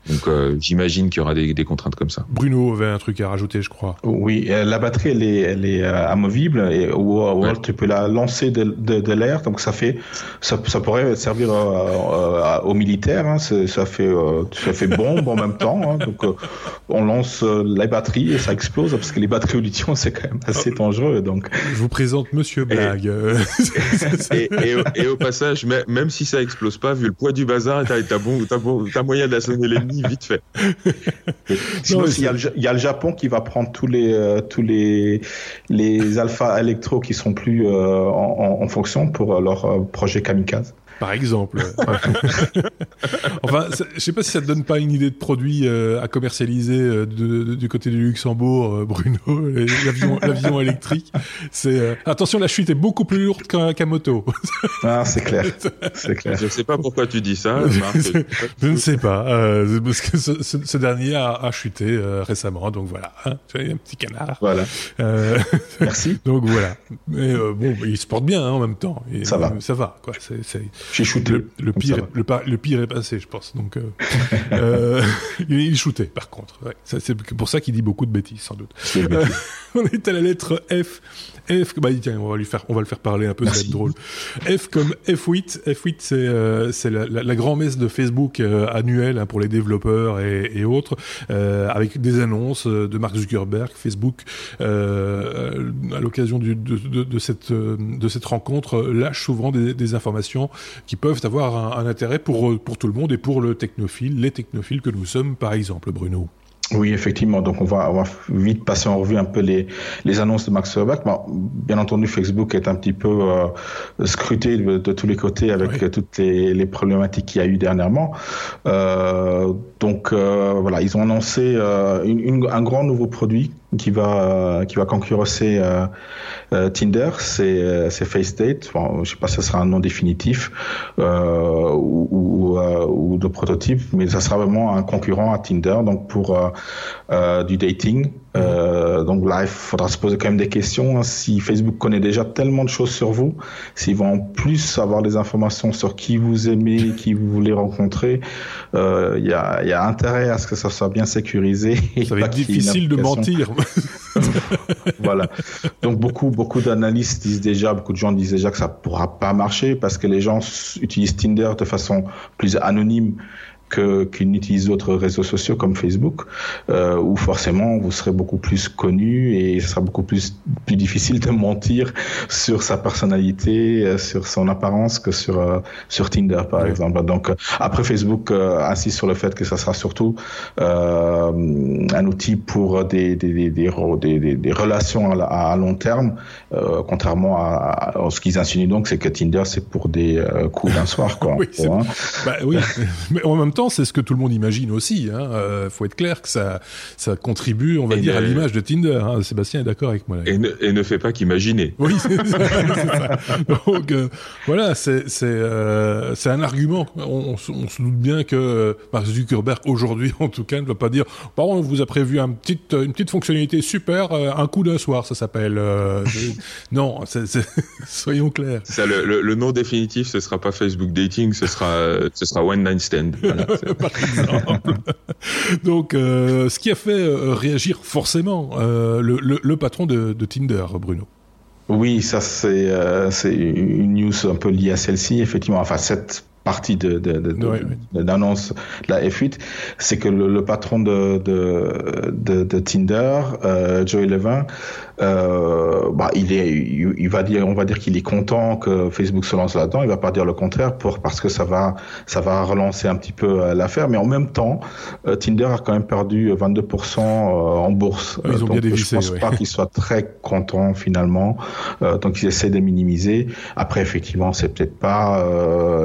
[SPEAKER 2] Donc euh, j'imagine qu'il y aura des, des, contraintes comme ça.
[SPEAKER 1] Bruno avait un truc à rajouter, je crois.
[SPEAKER 3] Oui, euh, la batterie elle est, elle est euh, amovible et ou, tu peux la lancer de, de, de l'air, donc ça fait ça, ça pourrait servir euh, aux militaires. Hein, ça fait ça fait bombe en même temps. Hein, donc on lance la batterie et ça explose parce que les batteries au lithium c'est quand même assez dangereux. Donc
[SPEAKER 1] je vous présente Monsieur Blague.
[SPEAKER 2] Et, et, et, au passage, même si ça explose pas, vu le poids du bazar, t'as as, bon, bon, moyen d'assommer l'ennemi vite fait.
[SPEAKER 3] il, y a le, Japon qui va prendre tous les euh, tous les les alpha électro qui sont plus euh, en, en, fonction pour leur euh, projet kamikaze.
[SPEAKER 1] Par exemple. enfin, je sais pas si ça te donne pas une idée de produit euh, à commercialiser euh, de, du côté du Luxembourg, euh, Bruno, l'avion électrique. C'est attention, la chute est beaucoup plus lourde qu'un moto.
[SPEAKER 3] ah, c'est clair, c'est clair.
[SPEAKER 2] Je sais pas pourquoi tu dis ça.
[SPEAKER 1] je ne sais pas, parce que ce, ce, dernier a, a chuté récemment, donc voilà. Hein, tu vois, un petit canard.
[SPEAKER 3] Voilà.
[SPEAKER 1] Merci. Donc voilà. Mais bon, il se porte bien hein, en même temps.
[SPEAKER 3] ça va.
[SPEAKER 1] Ça va, quoi. C'est
[SPEAKER 3] j'ai shooté.
[SPEAKER 1] Le, pire, le, le, pire est passé, je pense. Donc, euh, euh, il shootait, par contre. Ouais. C'est pour ça qu'il dit beaucoup de bêtises, sans doute. Euh, on est à la lettre F. F, bah tiens, on va lui faire, on va le faire parler un peu, ça va être drôle. F comme F8. F8, c'est euh, c'est la, la, la grand-messe de Facebook euh, annuelle hein, pour les développeurs et, et autres, euh, avec des annonces de Mark Zuckerberg, Facebook, euh, à l'occasion de, de, de, cette de cette rencontre, lâche souvent des, des informations qui peuvent avoir un, un, intérêt pour pour tout le monde et pour le technophile, les technophiles que nous sommes, par exemple, Bruno.
[SPEAKER 3] Oui, effectivement. Donc, on va, on va vite passer en revue un peu les, les annonces de Max Zuckerberg. bien entendu, Facebook est un petit peu euh, scruté de, tous les côtés avec toutes les, les problématiques qu'il y a eu dernièrement. Euh, donc, euh, voilà, ils ont annoncé euh, une, une, un grand nouveau produit qui va qui va concurrencer Tinder, c'est c'est FaceDate. Bon, je sais pas si ce sera un nom définitif ou, ou, ou, de prototype, mais ça sera vraiment un concurrent à Tinder. Donc pour du dating. Euh, donc là, il faudra se poser quand même des questions. Hein. Si Facebook connaît déjà tellement de choses sur vous, s'ils vont en plus avoir des informations sur qui vous aimez, qui vous voulez rencontrer, euh, il y, a, y, a, intérêt à ce que ça soit bien sécurisé.
[SPEAKER 1] Ça va être difficile de mentir.
[SPEAKER 3] voilà. Donc beaucoup, beaucoup d'analystes disent déjà, beaucoup de gens disent déjà que ça pourra pas marcher parce que les gens utilisent Tinder de façon plus anonyme que qu'ils n'utilisent d'autres réseaux sociaux comme Facebook, euh, où forcément vous serez beaucoup plus connu et ce sera beaucoup plus plus difficile de mentir sur sa personnalité, euh, sur son apparence que sur euh, sur Tinder par exemple. Donc euh, après Facebook insiste sur le fait que ça sera surtout un outil pour des des des, des, des, relations à, long terme, contrairement à, ce qu'ils insinuent donc, c'est que Tinder c'est pour des coups d'un soir quoi.
[SPEAKER 1] oui, bah, oui. mais en même c'est ce que tout le monde imagine aussi. Il hein. euh, faut être clair que ça, ça contribue, on va dire, à l'image de Tinder. Hein. Sébastien est d'accord avec moi.
[SPEAKER 2] Et ne, fait pas qu'imaginer.
[SPEAKER 1] Oui, c'est ça. Donc euh, voilà, c'est euh, c'est un argument. On, se doute bien que Mark Zuckerberg aujourd'hui, en tout cas, ne va pas dire. Par contre, on vous a prévu un petit, une petite fonctionnalité super, un coup d'un soir, ça s'appelle. non, soyons clairs.
[SPEAKER 2] Ça, le, le, nom définitif, ce sera pas Facebook Dating, ce sera ce sera One Night Stand. Voilà. par
[SPEAKER 1] exemple. Donc, euh, ce qui a fait euh, réagir forcément euh, le, le, le, patron de, de, Tinder, Bruno.
[SPEAKER 3] Oui, ça c'est une news un peu liée à celle-ci, effectivement. Enfin, cette partie de, de, de, d'annonce de la F8, c'est que le, le, patron de, de, de, Tinder, euh, Joey Levin, euh, bah, il est, il, va dire, on va dire qu'il est content que Facebook se lance là-dedans. Il va pas dire le contraire pour parce que ça va, ça va relancer un petit peu euh, l'affaire. Mais en même temps, euh, Tinder a quand même perdu 22% en bourse.
[SPEAKER 1] Ils ont
[SPEAKER 3] donc,
[SPEAKER 1] bien
[SPEAKER 3] je pense pas qu'il soit très content finalement. donc ils essaient de minimiser. Après, effectivement, c'est peut-être pas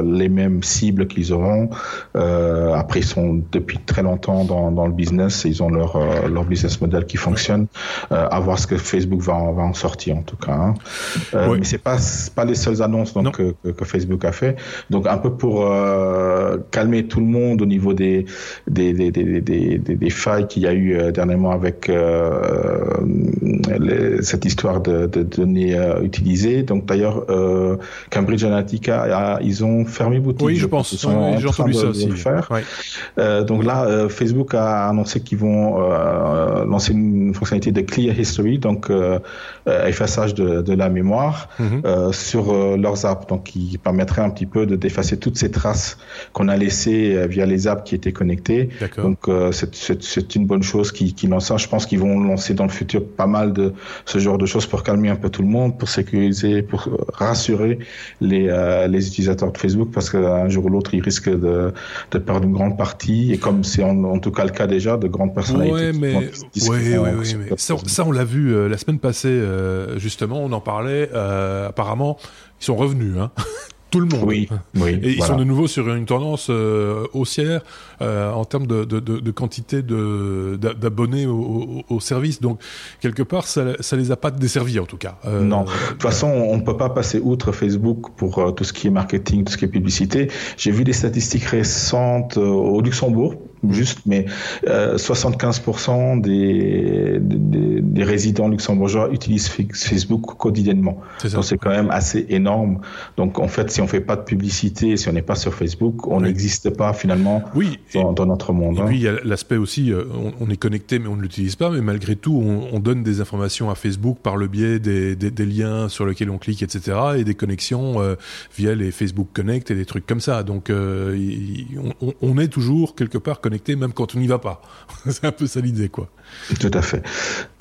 [SPEAKER 3] les mêmes cibles qu'ils auront. après, ils sont depuis très longtemps dans, dans le business. Et ils ont leur leur business model qui fonctionne. à voir ce que Facebook Facebook va, va en sortir en tout cas. Hein. Euh, Mais c'est pas pas les seules annonces donc que, que, Facebook a fait. Donc un peu pour euh, calmer tout le monde au niveau des des des des des, des, failles qu'il y a eu euh, dernièrement avec euh, les, cette histoire de, de données euh, utilisées. Donc d'ailleurs Cambridge Analytica ils ont fermé boutique.
[SPEAKER 1] Oui, je, pense. Ils sont en train de, ça aussi. le
[SPEAKER 3] faire. donc là Facebook a annoncé qu'ils vont lancer une fonctionnalité de Clear History. Donc euh, effaçage de, de, la mémoire mhm. euh, sur euh, leurs apps, donc qui permettrait un petit peu de d'effacer toutes ces traces qu'on a laissées via les apps qui étaient connectées. Donc c'est une bonne chose qui, qui lance ça. Je pense qu'ils vont lancer dans le futur pas mal de ce genre de choses pour calmer un peu tout le monde, pour sécuriser, pour rassurer les, les utilisateurs de Facebook, parce qu'un jour ou l'autre, ils risquent de, de perdre une grande partie, et comme c'est en, tout cas le cas déjà, de grandes personnalités.
[SPEAKER 1] Ouais, mais, ouais, ouais, mais ça, ça, on l'a vu la semaine passée, euh, justement, on en parlait. Euh, apparemment, ils sont revenus. Hein tout le monde.
[SPEAKER 3] Oui, oui.
[SPEAKER 1] Et ils sont de nouveau sur une tendance euh, haussière en termes de, de, de, quantité d'abonnés au, au, service. Donc, quelque part, ça, ça les a pas desservis, en tout cas.
[SPEAKER 3] non. De toute façon, on ne peut pas passer outre Facebook pour tout ce qui est marketing, tout ce qui est publicité. J'ai vu des statistiques récentes au Luxembourg, juste, mais euh, 75% des, des, des, résidents luxembourgeois utilisent Facebook quotidiennement. Donc c'est quand même assez énorme. Donc en fait, si on fait pas de publicité, si on n'est pas sur Facebook, on n'existe pas finalement
[SPEAKER 1] oui,
[SPEAKER 3] dans, dans, notre monde.
[SPEAKER 1] Et hein. puis il y a l'aspect aussi, euh, on, on, est connecté mais on ne l'utilise pas, mais malgré tout, on, on, donne des informations à Facebook par le biais des, des, liens sur lesquels on clique, etc., et des connexions euh, via les Facebook Connect et des trucs comme ça. Donc euh, on, on, est toujours quelque part connecté même quand on n'y va pas. c'est un peu ça l'idée, quoi.
[SPEAKER 3] Tout à fait.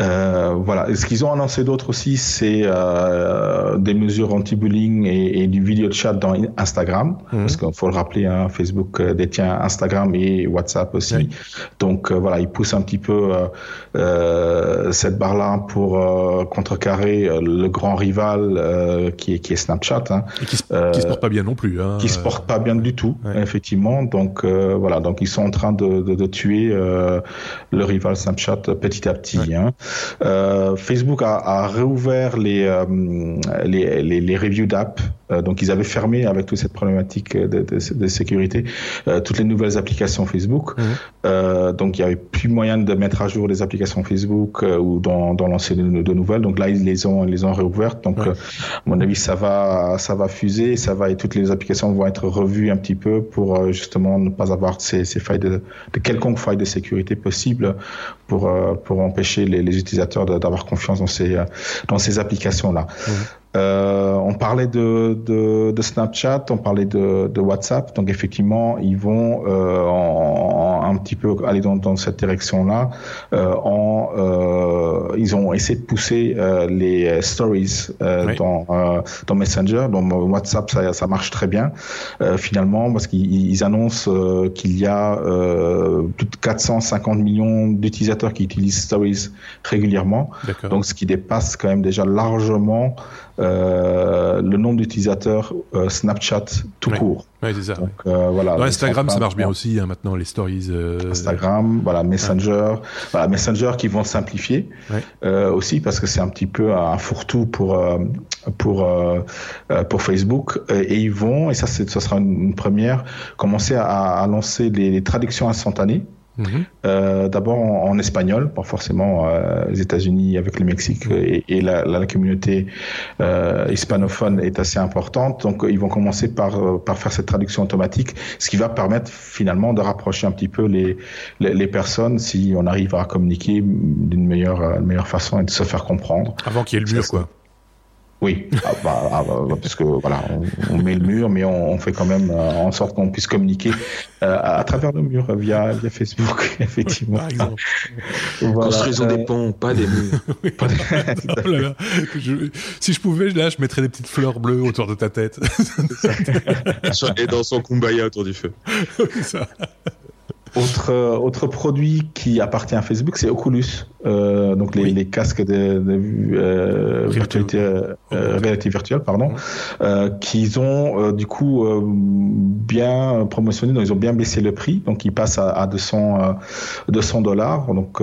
[SPEAKER 3] Euh, voilà. ce qu'ils ont annoncé d'autre aussi, c'est euh, des mesures anti-bullying et, du vidéo chat dans Instagram, mhm. parce qu'il faut le rappeler, hein, Facebook détient Instagram et WhatsApp aussi. Donc voilà, il pousse un petit peu cette barre-là pour contrecarrer le grand rival qui est, qui est Snapchat. Hein.
[SPEAKER 1] Et qui, se, se porte pas bien non plus. Hein.
[SPEAKER 3] Qui se porte pas bien du tout, effectivement. Donc voilà, donc ils sont en train de, de, de tuer le rival Snapchat petit à petit. Hein. Euh, Facebook a, a réouvert les, euh, les, les, les reviews d'app. Euh, donc ils avaient fermé avec toute cette problématique de, de, de sécurité toutes les nouvelles applications Facebook. Mhm. donc il y avait plus moyen de mettre à jour les applications Facebook ou d'en lancer de, de, nouvelles. Donc là ils les ont les ont réouvertes. Donc à mon avis ça va ça va fuser, ça va et toutes les applications vont être revues un petit peu pour justement ne pas avoir ces, ces failles de, de quelconque faille de sécurité possible pour pour empêcher les, les utilisateurs d'avoir confiance dans ces dans ces applications là. Mmh. Euh, on parlait de, de, de, Snapchat, on parlait de, de, WhatsApp. Donc effectivement, ils vont euh, en, un petit peu aller dans, dans cette direction-là. Euh, en, euh, ils ont essayé de pousser euh, les stories euh, dans, dans Messenger. Donc WhatsApp, ça, ça marche très bien finalement parce qu'ils annoncent qu'il y a plus de 450 millions d'utilisateurs qui utilisent Stories régulièrement. Donc ce qui dépasse quand même déjà largement le nombre d'utilisateurs euh, Snapchat tout court.
[SPEAKER 1] Oui, c'est ça. Euh, voilà, Dans Instagram, ça marche bien aussi hein, maintenant les stories.
[SPEAKER 3] Instagram, voilà Messenger, voilà Messenger qui vont simplifier aussi parce que c'est un petit peu un fourre-tout pour pour pour Facebook et ils vont et ça ça sera une première commencer à, à lancer les traductions instantanées. Mhm. Euh, d'abord en, espagnol, pas forcément euh, les États-Unis avec le Mexique et, la, la, communauté euh, hispanophone est assez importante. Donc ils vont commencer par, par faire cette traduction automatique, ce qui va permettre finalement de rapprocher un petit peu les, les, les personnes si on arrive à communiquer d'une meilleure, meilleure façon et de se faire comprendre.
[SPEAKER 1] Avant qu'il y ait le mur, quoi.
[SPEAKER 3] Oui, ah, bah, ah, bah, parce que voilà, on, met le mur, mais on, fait quand même euh, en sorte qu'on puisse communiquer euh, à, travers le mur via, via Facebook, effectivement. Par exemple.
[SPEAKER 2] Construisons des euh, ponts, pas des murs.
[SPEAKER 1] Oh si je pouvais, là, je mettrais des petites fleurs bleues autour de ta tête.
[SPEAKER 2] Et dans son kumbaya autour du feu. ça.
[SPEAKER 3] Autre, autre produit qui appartient à Facebook, c'est Oculus. Euh, donc les, les, casques de, de euh, virtualité, euh, réalité virtuelle, pardon, mhm. euh, qu'ils ont euh, du coup euh, bien promotionné. Donc ils ont bien baissé le prix. Donc ils passent à, à 200 200 dollars. Donc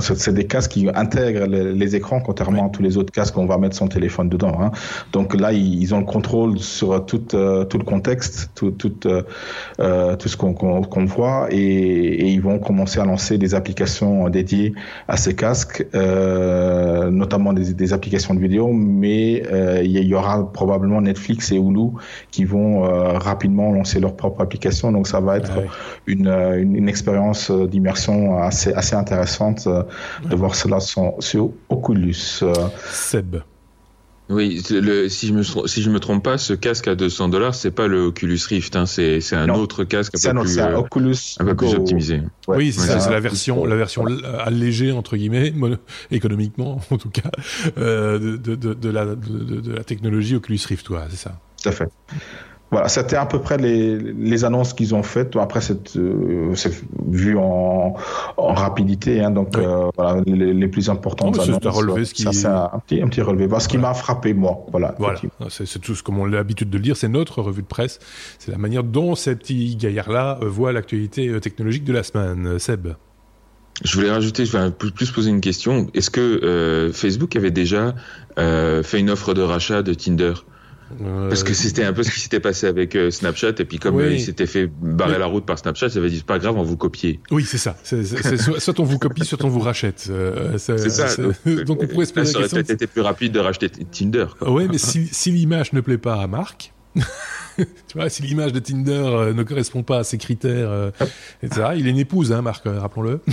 [SPEAKER 3] c'est des casques qui intègrent les, les écrans, contrairement à tous les autres casques qu'on va mettre son téléphone dedans. Hein. Donc là ils, ont le contrôle sur tout tout le contexte, tout tout tout ce qu'on qu'on voit et, ils vont commencer à lancer des applications dédiées à ces casques, euh, notamment des, applications de vidéo, mais euh, il y aura probablement Netflix et Hulu qui vont euh, rapidement lancer leur propre application. Donc ça va être une, une, expérience d'immersion assez, assez intéressante de voir cela sur, sur Oculus.
[SPEAKER 1] Seb.
[SPEAKER 2] Oui, le, si je me si je me trompe pas, ce casque à 200 dollars, c'est pas le Oculus Rift, hein, c'est c'est un autre casque
[SPEAKER 3] un peu plus un euh, Oculus
[SPEAKER 2] un peu plus optimisé.
[SPEAKER 1] oui, c'est c'est la version la version allégée entre guillemets, économiquement en tout cas, euh, de, de, de, la de, de, la technologie Oculus Rift, toi, c'est ça.
[SPEAKER 3] Tout à fait. Voilà, c'était à peu près les, les annonces qu'ils ont faites. Après, c'est euh, vu en, en rapidité, hein, donc euh, voilà, les, les, plus importantes
[SPEAKER 1] annonces. C'est relevé ce qui...
[SPEAKER 3] Ça, c'est un petit, un petit relevé. Voilà, ce qui m'a frappé, moi. Voilà.
[SPEAKER 1] Voilà. C'est tout ce comme on a l'habitude de le dire. C'est notre revue de presse. C'est la manière dont ces petits gaillards-là euh, voient l'actualité technologique de la semaine. Seb.
[SPEAKER 2] Je voulais rajouter, je vais plus poser une question. Est-ce que euh, Facebook avait déjà euh, fait une offre de rachat de Tinder? Parce que c'était un peu ce qui s'était passé avec euh, Snapchat, et puis comme euh, il s'était fait barrer la route par Snapchat, ça veut dire pas grave, on vous copie.
[SPEAKER 1] Oui, c'est ça. soit, on vous copie, soit on vous rachète. Euh, c'est ça.
[SPEAKER 2] Donc on pourrait se poser ça aurait peut-être été plus rapide de racheter Tinder.
[SPEAKER 1] Oui, mais si, si l'image ne plaît pas à Marc. tu vois, si l'image de Tinder ne correspond pas à ses critères, etc. Il est une épouse, hein, Marc, rappelons-le.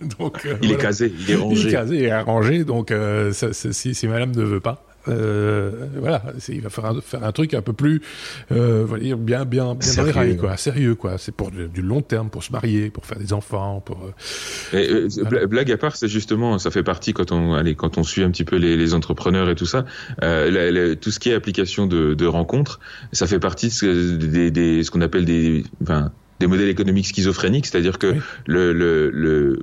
[SPEAKER 2] Donc, il est casé, il est rangé.
[SPEAKER 1] Il est casé, il est rangé, donc si, si, madame ne veut pas, Euh, voilà, il va faire un, faire un truc un peu plus, euh, bien, bien, bien sérieux. dans les rails, quoi, sérieux, quoi. C'est pour du, long terme, pour se marier, pour faire des enfants, pour.
[SPEAKER 2] Euh, et, blague à part, c'est justement, ça fait partie quand on, allez, quand on suit un petit peu les, les entrepreneurs et tout ça, tout ce qui est application de, de rencontres, ça fait partie de, des, des, ce qu'on appelle des, enfin, des modèles économiques schizophréniques, c'est-à-dire que le, le, le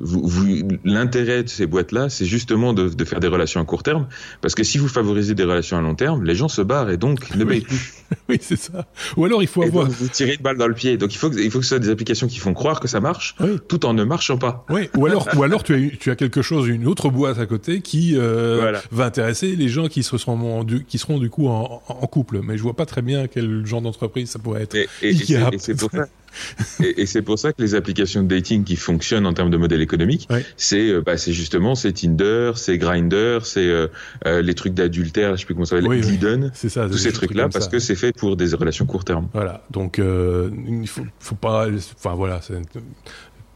[SPEAKER 2] l'intérêt de ces boîtes-là, c'est justement de, de, faire des relations à court terme, parce que si vous favorisez des relations à long terme, les gens se barrent et donc ne payent plus.
[SPEAKER 1] oui, c'est ça. Ou alors il faut avoir.
[SPEAKER 2] vous tirez une balle dans le pied. Donc il faut que, il faut que ce soit des applications qui font croire que ça marche, tout en ne marchant pas.
[SPEAKER 1] Oui. Ou alors, ou alors tu as, tu as quelque chose, une autre boîte à côté qui euh, va intéresser les gens qui seront du, qui seront du coup en, en, couple. Mais je vois pas très bien quel genre d'entreprise ça pourrait être.
[SPEAKER 2] Et, et, et c'est pour ça. et, et c'est pour ça que les applications de dating qui fonctionnent en termes de modèle économique, c'est euh, bah, c'est justement c'est Tinder, c'est Grinder, c'est euh, euh, les trucs d'adultère, je sais plus comment ça s'appelle, oui, ça, tous ces trucs-là parce que c'est fait pour des relations court terme.
[SPEAKER 1] Voilà, donc il faut, faut pas, enfin voilà,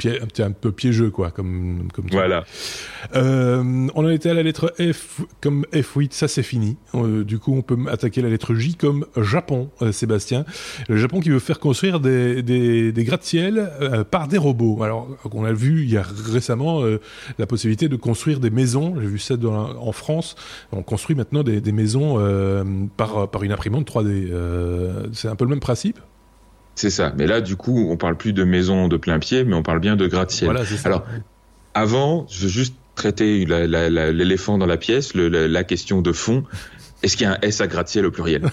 [SPEAKER 1] un peu piégeux, quoi, comme, comme
[SPEAKER 2] Voilà.
[SPEAKER 1] Euh, on en était à la lettre F comme F8, ça c'est fini. Euh, du coup, on peut attaquer la lettre J comme Japon, euh, Sébastien. Le Japon qui veut faire construire des, des, des gratte-ciel par des robots. Alors, on a vu il y a récemment la possibilité de construire des maisons. J'ai vu ça dans, en France. On construit maintenant des, des maisons par, par une imprimante 3D. c'est un peu le même principe?
[SPEAKER 2] C'est ça. Mais là, du coup, on parle plus de maison de plein pied, mais on parle bien de gratte-ciel. Voilà, Alors, avant, je veux juste traiter l'éléphant dans la pièce, la, question de fond. Est-ce qu'il y a un S à gratte-ciel au pluriel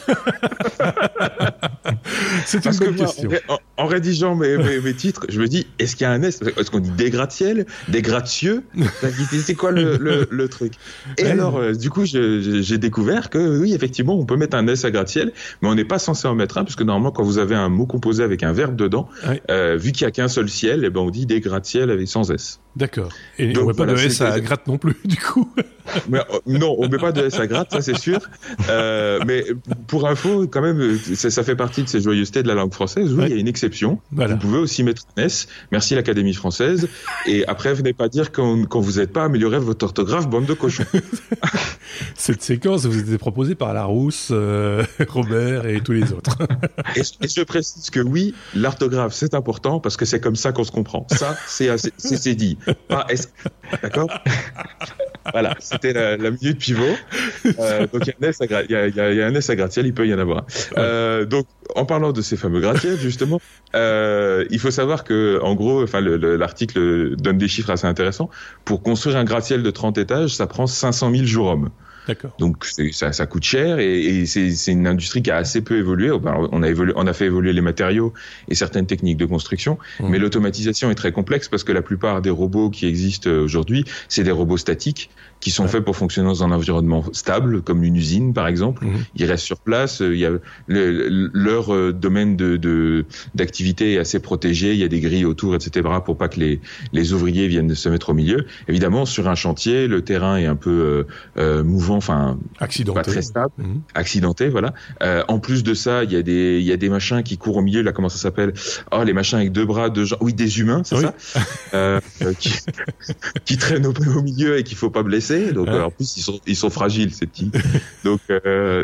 [SPEAKER 1] C'est une bonne question.
[SPEAKER 2] En, rédigeant mes, mes, titres, je me dis, est-ce qu'il y a un S Est-ce qu'on dit des gratte-ciel Des gratte-cieux C'est quoi le, le, truc Et alors, euh, du coup, j'ai découvert que oui, effectivement, on peut mettre un S à gratte-ciel, mais on n'est pas censé en mettre un, puisque normalement, quand vous avez un mot composé avec un verbe dedans, euh, vu qu'il n'y a qu'un seul ciel, eh ben, on dit des gratte-ciel avec sans S.
[SPEAKER 1] D'accord. Et on ne met pas de S à gratte non plus, du coup
[SPEAKER 2] mais, euh, Non, on ne met pas de S à gratte, ça c'est sûr. Euh, mais pour info, quand même, ça, fait partie de ces joyeusetés de la langue française. Oui, il y a une exception. Vous pouvez aussi mettre un S. Merci l'Académie française. Et après, venez pas dire quand, quand vous n'êtes pas amélioré votre orthographe, bande de cochons.
[SPEAKER 1] Cette séquence vous été proposée par Larousse, euh, Robert et tous les autres.
[SPEAKER 2] et, je précise que oui, l'orthographe c'est important parce que c'est comme ça qu'on se comprend. Ça, c'est dit. D'accord? Voilà, c'était la, la, minute pivot. Euh, donc il y, a il, y a, il y a un S à gratte il peut y en avoir. Euh, donc en parlant de ces fameux gratte justement, euh, il faut savoir que en gros, enfin l'article donne des chiffres assez intéressants. Pour construire un gratte-ciel de 30 étages, ça prend 500 000 jours hommes. Donc ça, ça, coûte cher et, et c'est une industrie qui a assez peu évolué. On a, évolué, on a fait évoluer les matériaux et certaines techniques de construction, mmh. mais l'automatisation est très complexe parce que la plupart des robots qui existent aujourd'hui, c'est des robots statiques qui sont faits pour fonctionner dans un environnement stable, comme une usine par exemple. Mmh. Ils restent sur place. Il y a leur euh, domaine de d'activité est assez protégé. Il y a des grilles autour, etc. pour pas que les les ouvriers viennent se mettre au milieu. Évidemment, sur un chantier, le terrain est un peu euh, euh mouvant enfin
[SPEAKER 1] accidenté,
[SPEAKER 2] pas très stable, mhm. accidenté, voilà. Euh, en plus de ça, il y a des il y a des machins qui courent au milieu. Là, comment ça s'appelle? Oh, les machins avec deux bras, deux jambes. Oui, des humains, c'est ça? Euh, euh, qui, qui, traînent au, au, milieu et qu'il faut pas blesser. Donc en plus, ils sont ils sont fragiles ces petits. Donc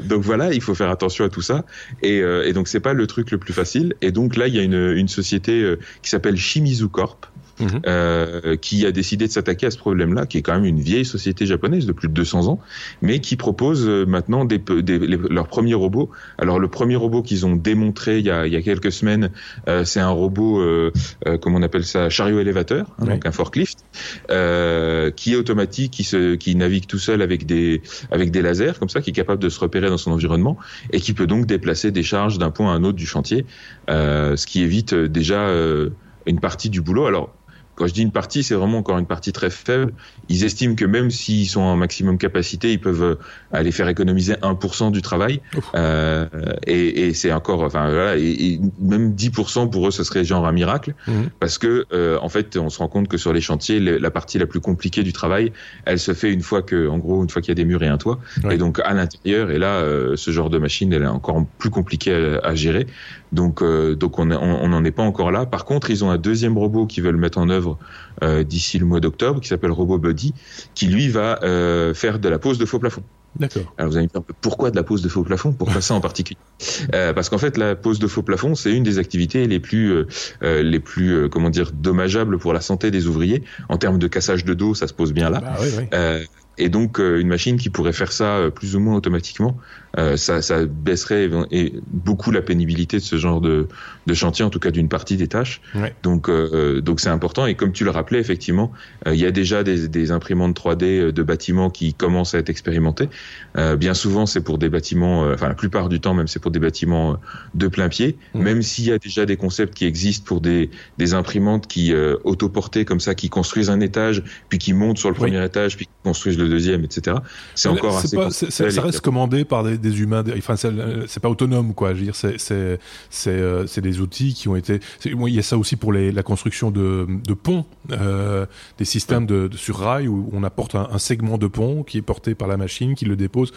[SPEAKER 2] donc voilà, il faut faire attention à tout ça. Et, et donc c'est pas le truc le plus facile. Et donc là, il y a une une société qui s'appelle Shimizu Corp Mhm. euh, qui a décidé de s'attaquer à ce problème-là, qui est quand même une vieille société japonaise de plus de 200 ans, mais qui propose euh, maintenant des, des leurs premiers robots. Alors le premier robot qu'ils ont démontré il y a, il y a quelques semaines, euh, c'est un robot, euh, euh, comment on appelle ça, chariot élévateur, hein, donc un forklift, euh, qui est automatique, qui se, qui navigue tout seul avec des, avec des lasers comme ça, qui est capable de se repérer dans son environnement et qui peut donc déplacer des charges d'un point à un autre du chantier, ce qui évite déjà une partie du boulot. Alors quand je dis une partie, c'est vraiment encore une partie très faible. Ils estiment que même s'ils sont en maximum capacité, ils peuvent euh, aller faire économiser 1% du travail. Euh, et, et c'est encore, enfin voilà, et, même 10% pour eux, ce serait genre un miracle, mhm. parce que euh, en fait, on se rend compte que sur les chantiers, la partie la plus compliquée du travail, elle se fait une fois que, en gros, une fois qu'il y a des murs et un toit. Et donc à l'intérieur, et là, euh, ce genre de machine, elle est encore plus compliquée à, à gérer. Donc, euh, donc on n'en est pas encore là. Par contre, ils ont un deuxième robot qu'ils veulent mettre en œuvre euh, d'ici le mois d'octobre, qui s'appelle Robot Buddy, qui lui va euh, faire de la pose de faux plafond.
[SPEAKER 1] D'accord.
[SPEAKER 2] Alors vous allez me dire pourquoi de la pose de faux plafond? Pourquoi ça en particulier? Parce qu'en fait, la pose de faux plafond, c'est une des activités les plus, les plus, comment dire, dommageables pour la santé des ouvriers en termes de cassage de dos. Ça se pose bien là.
[SPEAKER 1] Bah, oui, oui.
[SPEAKER 2] Et donc euh, une machine qui pourrait faire ça euh, plus ou moins automatiquement, euh, ça, ça, baisserait et beaucoup la pénibilité de ce genre de, de chantier, en tout cas d'une partie des tâches. Donc donc c'est important. Et comme tu le rappelais, effectivement, il y a déjà des, des, imprimantes 3D de bâtiments qui commencent à être expérimentées. bien souvent, c'est pour des bâtiments, enfin la plupart du temps même, c'est pour des bâtiments de plein pied. Même s'il y a déjà des concepts qui existent pour des, des imprimantes qui autoportées comme ça, qui construisent un étage, puis qui montent sur le premier étage, puis qui construisent le le deuxième, etc. C'est encore assez.
[SPEAKER 1] Pas, ça reste commandé par des, des humains. Enfin, c'est pas autonome, quoi. Je veux dire, c'est c'est euh, c'est des outils qui ont été. il y a ça aussi pour les, la construction de, de ponts, euh, des systèmes de, sur rail où on apporte un, un, segment de pont qui est porté par la machine, qui le dépose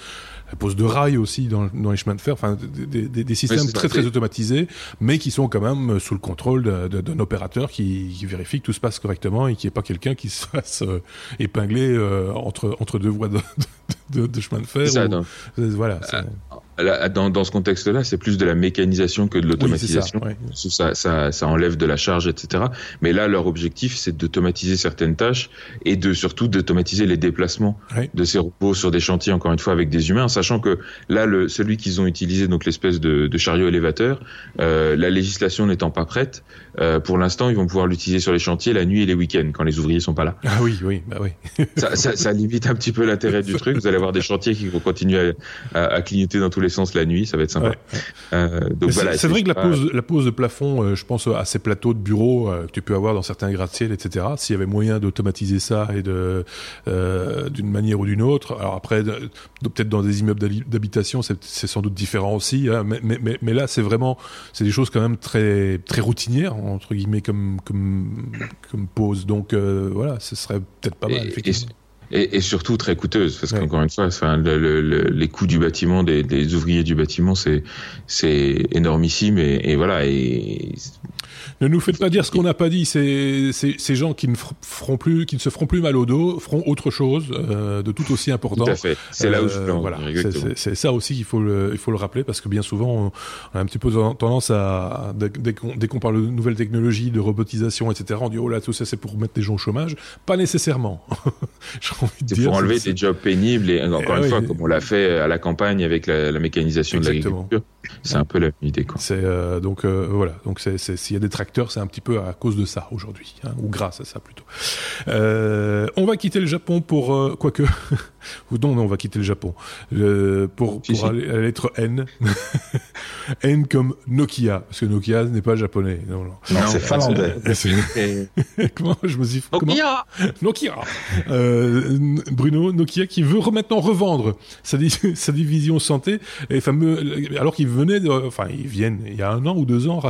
[SPEAKER 1] la pose de rails aussi dans, dans, les chemins de fer, enfin des, des, des systèmes très très automatisés, mais qui sont quand même sous le contrôle d'un opérateur qui, qui, vérifie que tout se passe correctement et qui n'y ait pas quelqu'un qui se fasse euh, épingler euh, entre entre deux voies de, de, de, chemin de fer.
[SPEAKER 2] Ça,
[SPEAKER 1] voilà.
[SPEAKER 2] Euh, dans, dans ce contexte-là, c'est plus de la mécanisation que de l'automatisation. ça, ça, ça, enlève de la charge, etc. Mais là, leur objectif, c'est d'automatiser certaines tâches et de surtout d'automatiser les déplacements de ces robots sur des chantiers, encore une fois, avec des humains, sachant que là, le, celui qu'ils ont utilisé, donc l'espèce de, de, chariot élévateur, euh, la législation n'étant pas prête, euh, pour l'instant, ils vont pouvoir l'utiliser sur les chantiers la nuit et les week-ends, quand les ouvriers sont pas là.
[SPEAKER 1] Ah oui, oui, bah oui.
[SPEAKER 2] ça, ça, ça, limite un petit peu l'intérêt du truc. Vous allez avoir des chantiers qui vont continuer à, à, à clignoter dans tous les sens la nuit, ça va être sympa.
[SPEAKER 1] Euh, donc voilà. C'est vrai que la pose, la pose de plafond, euh, je pense à ces plateaux de bureaux euh, que tu peux avoir dans certains gratte-ciel, etc. S'il y avait moyen d'automatiser ça et de d'une manière ou d'une autre. Alors après, peut-être dans des immeubles d'habitation, c'est sans doute différent aussi. Hein, mais, mais, mais, là, c'est vraiment, c'est des choses quand même très très routinières entre guillemets comme comme comme pose. Donc voilà, ce serait peut-être pas mal. effectivement.
[SPEAKER 2] Et, et, surtout très coûteuse parce qu'encore une fois, enfin, le, le, les coûts du bâtiment, des, des ouvriers du bâtiment, c'est c'est énormissime et, et voilà. Et
[SPEAKER 1] ne nous faites pas dire ce qu'on n'a pas dit. C'est ces gens qui ne feront plus, qui ne se feront plus mal au dos, feront autre chose euh, de tout aussi important.
[SPEAKER 2] Tout à fait. C'est là où je
[SPEAKER 1] euh, voilà. C'est ça aussi qu'il faut le, il faut le rappeler parce que bien souvent on a un petit peu tendance à dès qu'on parle de nouvelles technologies, de robotisation, etc. On dit oh là tout ça c'est pour mettre des gens au chômage. Pas nécessairement.
[SPEAKER 2] C'est pour enlever des jobs pénibles et encore eh une fois comme on l'a fait à la campagne avec la, la mécanisation de l'agriculture. C'est un peu la idée quoi.
[SPEAKER 1] C'est euh, donc voilà donc s'il y a des c'est un petit peu à cause de ça aujourd'hui hein, ou grâce à ça plutôt. Euh, on va quitter le Japon pour euh, quoique non mais on va quitter le Japon euh, pour, pour aller la lettre N. N comme Nokia parce que Nokia n'est pas japonais.
[SPEAKER 3] Non non, non, c'est finlandais.
[SPEAKER 1] comment je me suis Nokia. Nokia. Euh, Bruno Nokia qui veut maintenant revendre sa, sa division santé et fameux alors qu'il venait de, enfin ils viennent il y a un an ou deux ans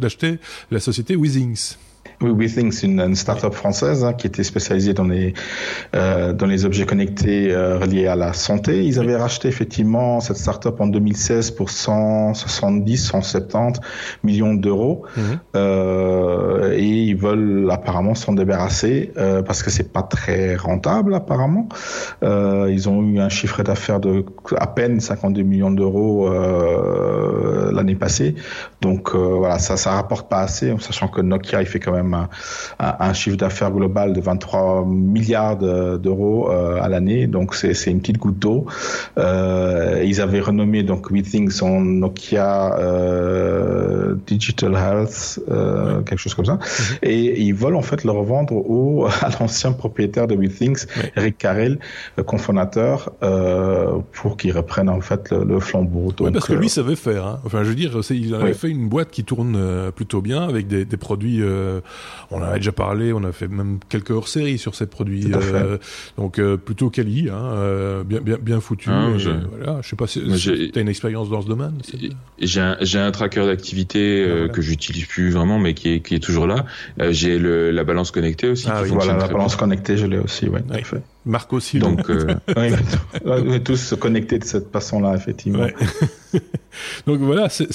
[SPEAKER 1] d'acheter la société Withings.
[SPEAKER 3] Oui, WeThink, c'est une, une start-up française hein, qui était spécialisée dans les euh, dans les objets connectés euh, reliés à la santé. Ils avaient racheté effectivement cette start-up en 2016 pour 170, 170 millions d'euros, mhm. euh, et ils veulent apparemment s'en débarrasser euh, parce que c'est pas très rentable apparemment. Ils ont eu un chiffre d'affaires de à peine 52 millions d'euros l'année passée, donc voilà, ça ça rapporte pas assez, en sachant que Nokia il fait quand même un, chiffre d'affaires global de 23 milliards d'euros euh, à l'année, donc c'est une petite goutte d'eau. Euh, ils avaient renommé donc WeThings en Nokia euh, Digital Health, quelque chose comme ça, mhm. et ils veulent en fait le revendre au à l'ancien propriétaire de WeThings, Eric Carrel, cofondateur, pour qu'il reprenne en fait le, flambeau.
[SPEAKER 1] Donc, parce que lui savait faire. Hein. Enfin, je veux dire, il avait fait une boîte qui tourne plutôt bien avec des, des produits on en a déjà parlé, on a fait même quelques hors-séries sur ces produits. Euh, donc euh, plutôt quali, hein, euh, bien, bien, bien foutu. Ah, je... Voilà, je sais pas si tu as une expérience dans ce domaine.
[SPEAKER 2] J'ai un, un tracker d'activité ah, que j'utilise plus vraiment, mais qui est, qui est toujours là. j'ai la balance connectée aussi.
[SPEAKER 3] Ah, voilà, la balance connectée, je l'ai aussi, ouais,
[SPEAKER 1] Marc aussi.
[SPEAKER 3] Donc, euh, on est tous connectés de cette façon-là, effectivement.
[SPEAKER 1] Donc voilà, c'est,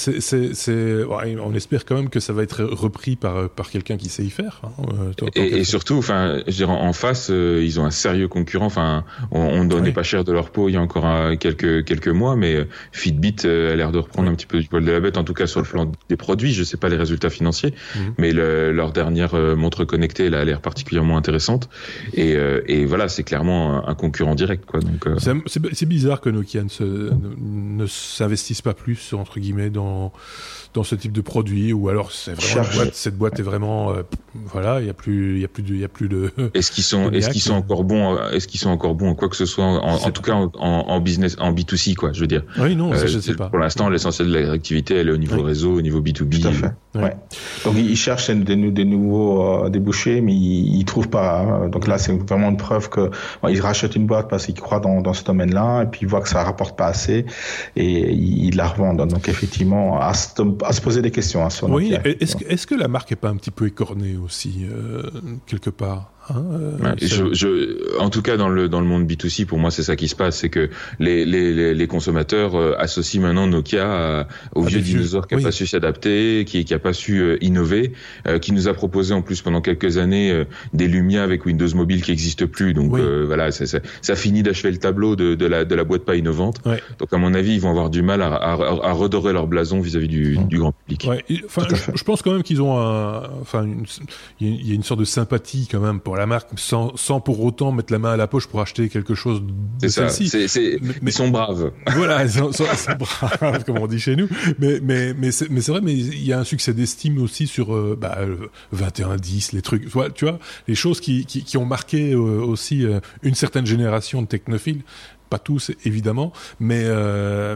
[SPEAKER 1] on espère quand même que ça va être repris par, par quelqu'un qui sait y faire. Hein,
[SPEAKER 2] euh, et, surtout, enfin, en face, euh, ils ont un sérieux concurrent. Enfin, on, ne donnait pas cher de leur peau il y a encore quelques quelques mois, mais Fitbit a l'air de reprendre un petit peu du poil de la bête, en tout cas sur le plan des produits. Je sais pas les résultats financiers, mhm. mais leur dernière montre connectée, elle a l'air particulièrement intéressante. Et, et voilà, c'est clair un concurrent direct. Quoi. Donc, euh,
[SPEAKER 1] c'est bizarre que Nokia ne, ne s'investisse pas plus, entre guillemets, dans, dans ce type de produit, ou alors c'est vraiment boîte, cette boîte est vraiment, euh, voilà, il y a plus, il y a plus de, il y a plus de.
[SPEAKER 2] Est-ce qu'ils sont, est-ce qu'ils sont encore bons, est-ce qu'ils sont encore bons, quoi que ce soit, en, tout cas en, en, business, en B2C, quoi, je veux dire.
[SPEAKER 1] Oui, non, ça, je sais pas.
[SPEAKER 2] Pour l'instant, l'essentiel de l'activité, elle est au niveau réseau, au niveau B2B.
[SPEAKER 3] Tout à fait. Ouais. Donc ils cherchent des, des nouveaux euh, débouchés, mais ils, ils trouvent pas. Hein. Donc là, c'est vraiment une preuve que ils rachètent une boîte parce qu'ils croient dans, dans ce domaine-là, et puis ils voient que ça rapporte pas assez, et ils, la revendent. Donc effectivement, à se, à se poser des questions hein, sur
[SPEAKER 1] Oui, est-ce que, est que la marque est pas un petit peu écornée aussi euh, quelque part?
[SPEAKER 2] Hein, euh, je, je, en tout cas, dans le dans le monde B2C, pour moi, c'est ça qui se passe, c'est que les les, les consommateurs euh, associent maintenant Nokia au vieux dinosaure qui a pas su s'adapter, qui qui a pas su euh, innover, qui nous a proposé en plus pendant quelques années des Lumia avec Windows Mobile qui n'existe plus. Donc voilà, ça, ça, ça, finit d'achever le tableau de, de la de la boîte pas innovante. Donc à mon avis, ils vont avoir du mal à, à, à redorer leur blason vis-à-vis du, du grand public.
[SPEAKER 1] Enfin, je, pense quand même qu'ils ont un, enfin, il y a une sorte de sympathie quand même pour la marque sans, sans pour autant mettre la main à la poche pour acheter quelque chose de celle-ci.
[SPEAKER 2] ils sont braves.
[SPEAKER 1] Voilà, ils sont, braves, comme on dit chez nous. Mais, mais, mais c'est vrai, mais il y a un succès d'estime aussi sur euh, bah, 21-10, les trucs. Tu vois, les choses qui, qui, qui ont marqué euh, aussi euh, une certaine génération de technophiles pas tous évidemment, mais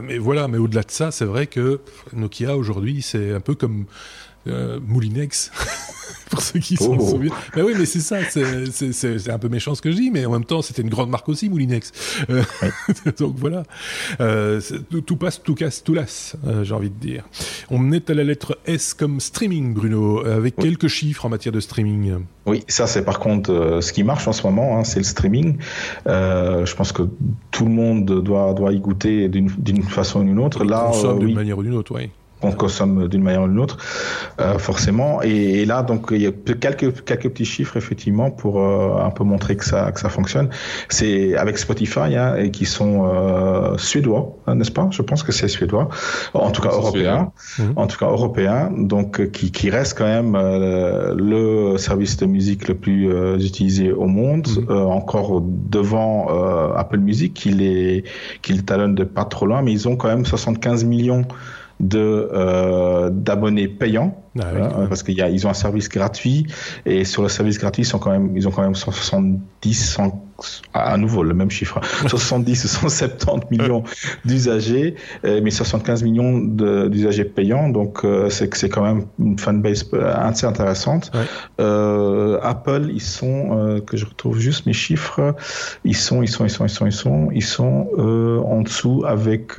[SPEAKER 1] mais voilà. Mais au-delà de ça, c'est vrai que Nokia aujourd'hui, c'est un peu comme euh, Moulinex, pour ceux qui s'en oh. souviennent. Mais oui, mais c'est ça, c'est un peu méchant ce que je dis, mais en même temps, c'était une grande marque aussi, Moulinex. Euh, donc voilà, euh, tout passe, tout casse, tout lasse, euh, j'ai envie de dire. On est à la lettre S comme streaming, Bruno, avec quelques chiffres en matière de streaming.
[SPEAKER 3] Oui, ça c'est par contre ce qui marche en ce moment, hein, c'est le streaming. je pense que tout le monde doit, doit y goûter d'une façon ou d'une autre.
[SPEAKER 1] Là, d'une manière ou d'une autre, oui
[SPEAKER 3] qu'on consomme d'une manière ou d'une autre, euh, forcément. Et, là, donc, il y a quelques, quelques petits chiffres, effectivement, pour euh, un peu montrer que ça, que ça fonctionne. C'est avec Spotify, hein, et qui sont euh, suédois, hein, n'est-ce pas? Je pense que c'est suédois, en tout cas européen, mhm. en tout cas européen, donc qui, qui reste quand même le service de musique le plus utilisé au monde, mhm. encore devant Apple Music, qui les, qui le talonne de pas trop loin, mais ils ont quand même 75 millions de euh, d'abonnés payants ah hein, parce qu'ils ils ont un service gratuit et sur le service gratuit ils sont quand même ils ont quand même 170 100 à nouveau le même chiffre, 70 ou 170 millions d'usagers, euh, mais 75 millions d'usagers payants, donc euh, c'est c'est quand même une fanbase assez intéressante. Euh, Apple, ils sont, que je retrouve juste mes chiffres, ils sont, ils sont, ils sont, ils sont, ils sont, ils sont en dessous avec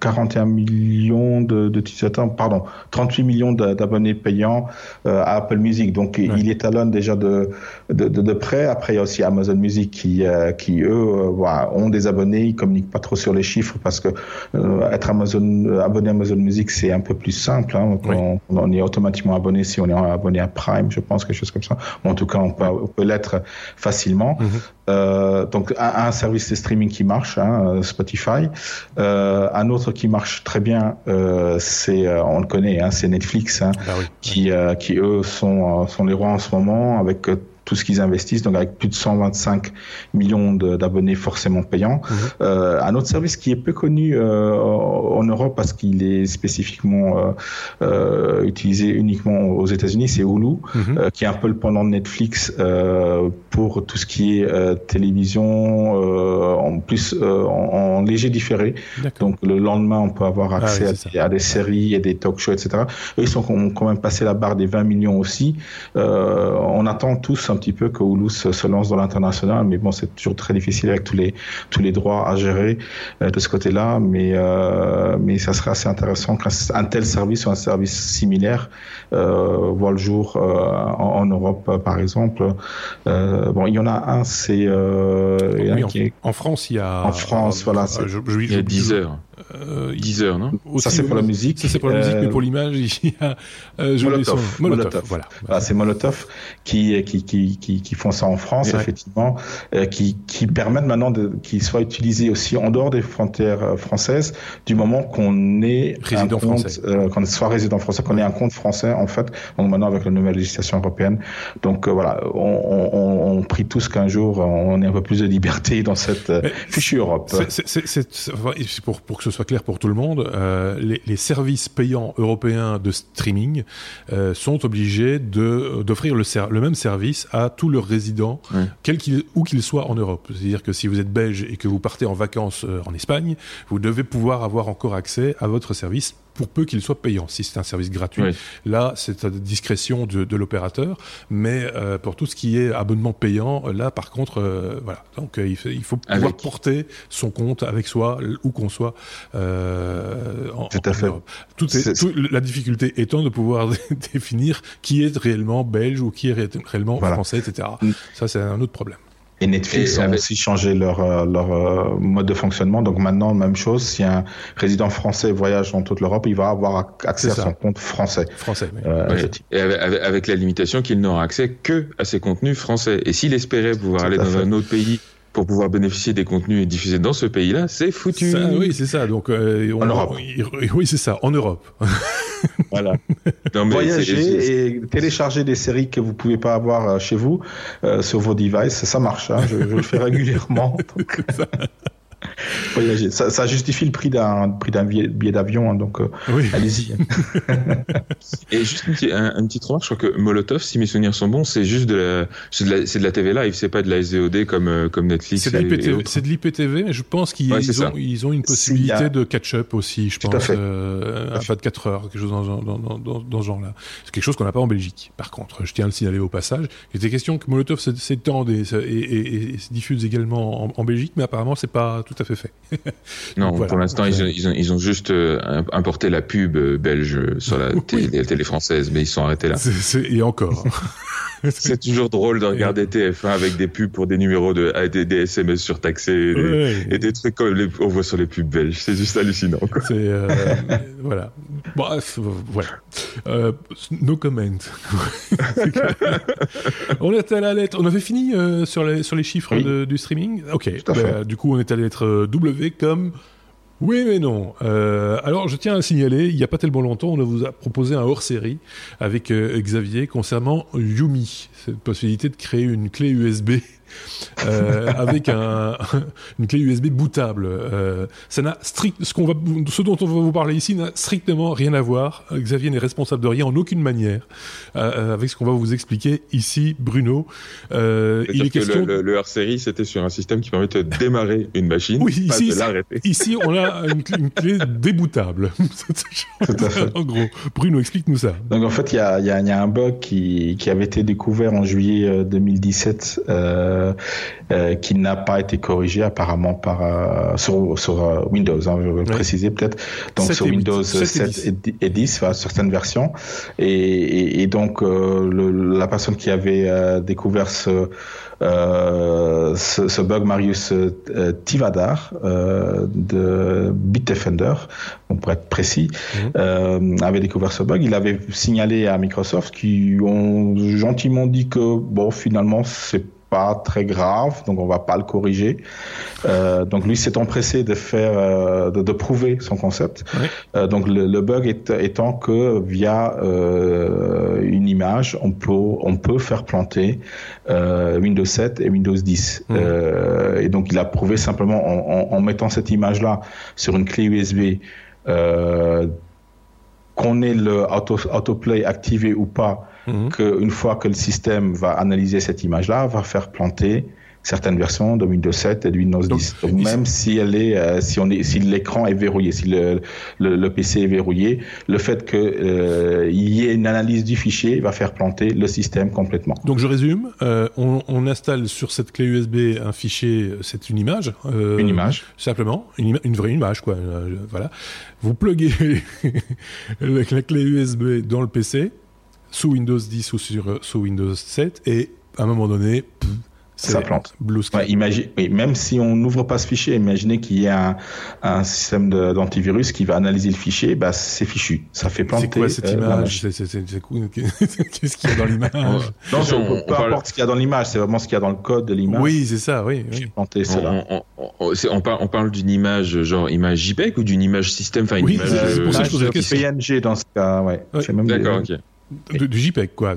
[SPEAKER 3] 41 millions d'utilisateurs, pardon, 38 millions d'abonnés payants à Apple Music, donc il étalonne déjà de, de, de, de près. Après, il y a aussi Amazon Music qui, euh, qui eux, euh, ont des abonnés, ils communiquent pas trop sur les chiffres parce que euh, être Amazon, abonné à Amazon Music, c'est un peu plus simple. Hein. On, est automatiquement abonné si on est abonné à Prime, je pense, quelque chose comme ça. en tout cas, on peut, l'être facilement. Mm-hmm. donc, un, service de streaming qui marche, hein, Spotify. un autre qui marche très bien, c'est, on le connaît, hein, c'est Netflix, hein, bah qui, qui eux sont, sont les rois en ce moment avec tout ce qu'ils investissent, donc avec plus de 125 millions d'abonnés forcément payants. Mhm. Euh, un autre service qui est peu connu euh, en Europe parce qu'il est spécifiquement euh, utilisé uniquement aux États-Unis, c'est Hulu, mhm. qui est un peu le pendant de Netflix pour tout ce qui est télévision, en plus en, léger différé. Donc le lendemain, on peut avoir ah accès à, des, séries et des talk shows, etc. Eux, ils sont quand même passé la barre des 20 millions aussi. on attend tous un petit peu que Hulu se, lance dans l'international, mais bon, c'est toujours très difficile avec tous les tous les droits à gérer euh, de ce côté-là, mais euh, mais ça serait assez intéressant qu'un tel service ou un service similaire euh, voit le jour en, Europe, par exemple. bon, il y en a un, c'est
[SPEAKER 1] en, France, il y a
[SPEAKER 3] en France, voilà,
[SPEAKER 2] il y a 10 heures.
[SPEAKER 3] Euh, Deezer, non? Ça c'est pour la musique.
[SPEAKER 1] Ça c'est pour la musique, mais pour l'image, il y a
[SPEAKER 3] euh, Molotov. Molotov. Voilà. voilà c'est Molotov qui, qui, qui, qui, qui font ça en France, effectivement, euh, qui, qui permettent maintenant qu'il soit utilisé aussi en dehors des frontières euh, françaises, du moment qu'on est
[SPEAKER 1] résident
[SPEAKER 3] français, euh, qu'on soit résident français, qu'on ait un compte français en fait. Donc maintenant avec la nouvelle législation européenne, donc euh, voilà, on, on, on prie tous qu'un jour on ait un peu plus de liberté dans cette fichue Europe.
[SPEAKER 1] C'est pour pour que ce soit clair pour tout le monde, euh, les, les, services payants européens de streaming euh, sont obligés de d'offrir le, le, même service à tous leurs résidents, quel où qu'ils soient en Europe. C'est-à-dire que si vous êtes belge et que vous partez en vacances euh, en Espagne, vous devez pouvoir avoir encore accès à votre service pour peu qu'il soit payant. Si c'est un service gratuit, là, c'est à discrétion de, de l'opérateur. Mais euh, pour tout ce qui est abonnement payant, là, par contre, euh, voilà. Donc, euh, il, faut, il faut pouvoir porter son compte avec soi, où qu'on soit. Euh, en,
[SPEAKER 3] tout à fait.
[SPEAKER 1] Tout est, la difficulté étant de pouvoir définir qui est réellement belge ou qui est réellement français, etc. Mm. Ça, c'est un autre problème.
[SPEAKER 3] Et Netflix a aussi changé leur, euh, leur euh, mode de fonctionnement. Donc maintenant, même chose, si un résident français voyage dans toute l'Europe, il va avoir accès à son compte français.
[SPEAKER 1] Français, oui.
[SPEAKER 2] Euh, Et avec, avec, la limitation qu'il n'aura accès que à ses contenus français. Et s'il espérait pouvoir aller dans un autre pays pour pouvoir bénéficier des contenus diffusés dans ce pays-là, c'est foutu.
[SPEAKER 1] oui, c'est ça. Donc, euh,
[SPEAKER 3] en Europe.
[SPEAKER 1] oui, c'est ça, en Europe.
[SPEAKER 3] voilà. Voyager et télécharger des séries que vous pouvez pas avoir euh, chez vous euh, sur vos devices, ça marche. Hein, je, je, le fais régulièrement. Donc... Ça, ça, justifie le prix d'un prix d'un billet, d'avion, hein, donc euh, allez-y.
[SPEAKER 2] Et juste une, petite, un, petite remarque, je crois que Molotov, si mes souvenirs sont bons, c'est juste de la, c'est de la, de la TV live, c'est pas de la SVOD comme euh, comme Netflix.
[SPEAKER 1] C'est de l'IPTV, mais je pense qu'ils ont ils ont une possibilité de catch-up aussi, je pense, euh, à 24 heures, quelque chose dans, dans, dans, dans, dans ce genre-là. C'est quelque chose qu'on n'a pas en Belgique. Par contre, je tiens à le signaler au passage. Il était question que Molotov s'étende et, et, et, se diffuse également en, en Belgique, mais apparemment c'est pas tout à fait fait.
[SPEAKER 2] non, pour l'instant, ils, ils, ont, ils, ont, juste euh, importé la pub euh, belge sur la, télé, télé française, mais ils sont arrêtés là.
[SPEAKER 1] et encore.
[SPEAKER 2] c'est toujours drôle de regarder TF1 avec des pubs pour des numéros de des, des SMS surtaxés et, des trucs comme on voit sur les pubs belges. C'est juste hallucinant.
[SPEAKER 1] C'est euh, voilà. Bref, voilà. Euh, no comment. on est à la lettre. On avait fini euh, sur les sur les chiffres de, du streaming? Ok. Bah, du coup, on est à la lettre W comme oui, mais non. Euh, alors, je tiens à signaler, il n'y a pas tellement longtemps, on vous a proposé un hors-série avec euh, Xavier concernant Yumi, cette possibilité de créer une clé USB euh, avec un, une clé USB bootable. Euh, ça n'a strict, ce qu'on va, ce dont on va vous parler ici n'a strictement rien à voir. Xavier n'est responsable de rien en aucune manière euh, avec ce qu'on va vous expliquer ici, Bruno.
[SPEAKER 2] Euh, il est question. Le, le, série c'était sur un système qui permettait de démarrer une machine, oui, pas
[SPEAKER 1] ici,
[SPEAKER 2] de l'arrêter.
[SPEAKER 1] Ici, on a une, une clé déboutable. en gros, Bruno, explique-nous ça.
[SPEAKER 3] Donc en fait, il y a, y, a, y a, un bug qui, qui avait été découvert en juillet 2017. Euh, euh, euh, qui n'a pas été corrigé apparemment par euh, sur, sur Windows. Hein, je vais préciser peut-être. Donc sur Windows 7, et 10, certaines versions. Et, et, donc le, la personne qui avait découvert ce euh, ce, ce, bug Marius euh, Tivadar euh, de Bitdefender, on pourrait être précis, mhm. avait découvert ce bug. Il avait signalé à Microsoft qui ont gentiment dit que bon finalement c'est pas très grave, donc on va pas le corriger. Euh, donc lui s'est empressé de faire, euh, de, de, prouver son concept. Euh, donc le, le bug est, étant que via une image, on peut, on peut faire planter Windows 7 et Windows 10. Mmh. et donc il a prouvé simplement en, en, en mettant cette image là sur une clé USB. qu'on ait le auto, autoplay activé ou pas, Mhm. qu'une fois que le système va analyser cette image-là, va faire planter certaines versions de Windows 7 et de Windows 10. Donc, même si elle est, euh, si on est, si l'écran est verrouillé, si le, le, PC est verrouillé, le fait qu'il euh, y ait une analyse du fichier va faire planter le système complètement.
[SPEAKER 1] Donc je résume, euh, on, on, installe sur cette clé USB un fichier, c'est une image.
[SPEAKER 3] une image.
[SPEAKER 1] Simplement, une, une vraie image, quoi. voilà. Vous pluguez la clé USB dans le PC sous Windows 10 ou sur, sous Windows 7 et à un moment donné,
[SPEAKER 3] ça plante. Blue imagine, oui, même si on n'ouvre pas ce fichier, imaginez qu'il y a un, un système d'antivirus qui va analyser le fichier, bah c'est fichu, ça fait planter.
[SPEAKER 1] C'est quoi cette euh, image Qu'est-ce qu'il y a dans l'image
[SPEAKER 3] Non, on, peu importe ce qu'il y a dans l'image, c'est vraiment ce qu'il y a dans le code de l'image.
[SPEAKER 1] Oui, c'est ça, oui.
[SPEAKER 3] oui. Planté, cela.
[SPEAKER 2] On, on, parle, on parle d'une image genre image JPEG ou d'une image système, enfin une
[SPEAKER 3] oui,
[SPEAKER 2] image.
[SPEAKER 3] c'est pour ça que je pose la question. PNG dans ce cas, ouais.
[SPEAKER 2] D'accord, ok.
[SPEAKER 1] Du, JPEG, quoi,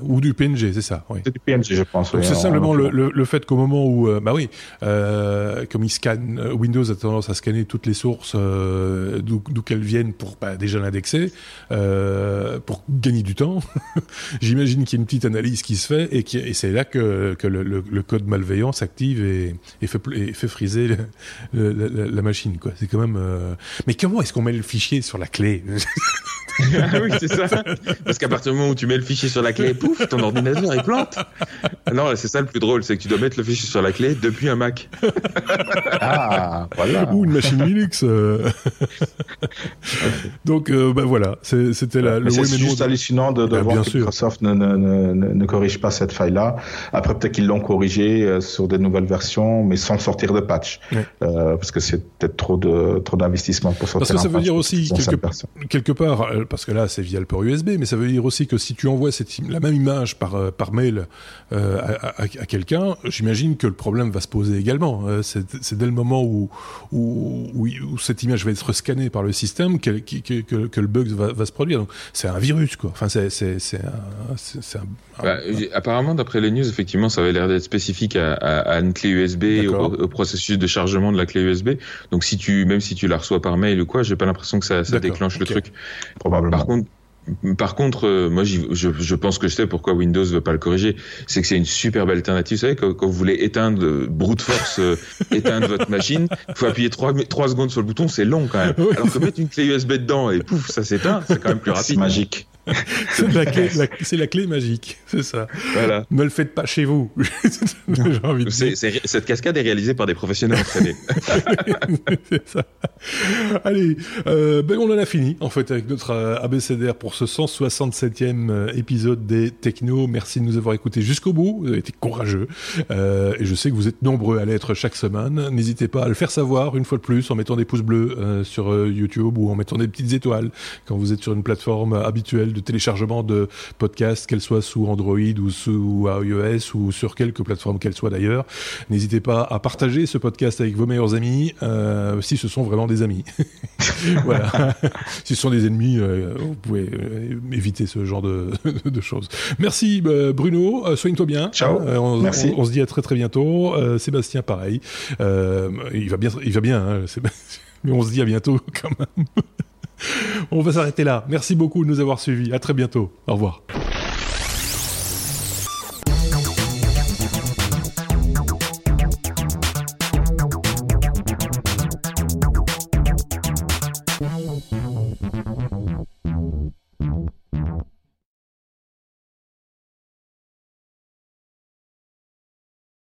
[SPEAKER 1] ou du PNG, c'est ça.
[SPEAKER 3] C'est du PNG, je pense.
[SPEAKER 1] c'est simplement le, le, fait qu'au moment où, euh, bah oui, euh, comme il scanne, euh, Windows a tendance à scanner toutes les sources euh, d'où qu'elles viennent pour bah, déjà l'indexer, euh, pour gagner du temps. J'imagine qu'il y a une petite analyse qui se fait et, qui, et c'est là que, que le, le, code malveillant s'active et, et, fait, et fait friser la, la, machine, quoi. C'est quand même. Mais comment est-ce qu'on met le fichier sur la clé?
[SPEAKER 2] Oui, c'est ça. Parce qu'à partir du moment où tu mets le fichier sur la clé, pouf, ton ordinateur il plante. Non, c'est ça le plus drôle, c'est que tu dois mettre le fichier sur la clé depuis un Mac.
[SPEAKER 3] ah, voilà.
[SPEAKER 1] Ou une machine Linux. Euh. Donc, euh, ben voilà, c'était la,
[SPEAKER 3] le C'est juste hallucinant de, de bah, voir que Microsoft ne, ne, ne, ne, corrige pas cette faille-là. Après, peut-être qu'ils l'ont corrigé euh, sur des nouvelles versions, mais sans sortir de patch. parce que c'est peut-être trop de trop d'investissement pour sortir
[SPEAKER 1] Parce que ça veut dire aussi, quelque, quelque part, parce que là, c'est via le port USB, mais ça veut dire aussi que si tu envoies cette, la même image par, euh, par mail euh, à, à, à quelqu'un, j'imagine que le problème va se poser également. Euh, c'est dès le moment où, où, où, cette image va être scannée par le système que, que, que, le bug va, va se produire. Donc, c'est un virus, quoi. Enfin, c'est un,
[SPEAKER 2] un, bah, apparemment, d'après les news, effectivement, ça avait l'air d'être spécifique à, à, une clé USB, au, au, processus de chargement de la clé USB. Donc, si tu, même si tu la reçois par mail ou quoi, j'ai pas l'impression que ça, ça déclenche le truc. Par contre, par contre, euh, moi, je, je, pense que je sais pourquoi Windows veut pas le corriger. C'est que c'est une superbe alternative. Vous savez, quand, quand vous voulez éteindre euh, brute force, euh, éteindre votre machine, il faut appuyer trois, trois secondes sur le bouton, c'est long quand même. Alors que mettre une clé USB dedans et pouf, ça s'éteint, c'est quand même plus rapide. C'est
[SPEAKER 3] magique.
[SPEAKER 1] c'est la, clé, la, clé magique, c'est ça. Voilà. Ne le faites pas chez vous.
[SPEAKER 2] envie de cette cascade est réalisée par des professionnels entraînés.
[SPEAKER 1] c'est ça. Allez, euh, ben on en a fini en fait avec notre euh, ABCDR pour ce 167e euh, épisode des Techno. Merci de nous avoir écoutés jusqu'au bout. Vous avez été courageux euh, et je sais que vous êtes nombreux à l'être chaque semaine. N'hésitez pas à le faire savoir une fois de plus en mettant des pouces bleus euh, sur YouTube ou en mettant des petites étoiles quand vous êtes sur une plateforme habituelle de téléchargement de podcasts, qu'elle soit sous Android ou sous iOS ou sur quelque plateforme qu'elle soit d'ailleurs. N'hésitez pas à partager ce podcast avec vos meilleurs amis, euh, si ce sont vraiment des amis. voilà. si ce sont des ennemis, euh, vous pouvez euh, éviter ce genre de, de choses. Merci Bruno, soigne-toi bien.
[SPEAKER 3] Ciao.
[SPEAKER 1] On,
[SPEAKER 3] Merci.
[SPEAKER 1] On, on, se dit à très très bientôt. Sébastien, pareil. il va bien, il va bien. Hein, mais on se dit à bientôt quand même. On va s'arrêter là. Merci beaucoup de nous avoir suivis. À très bientôt. Au revoir.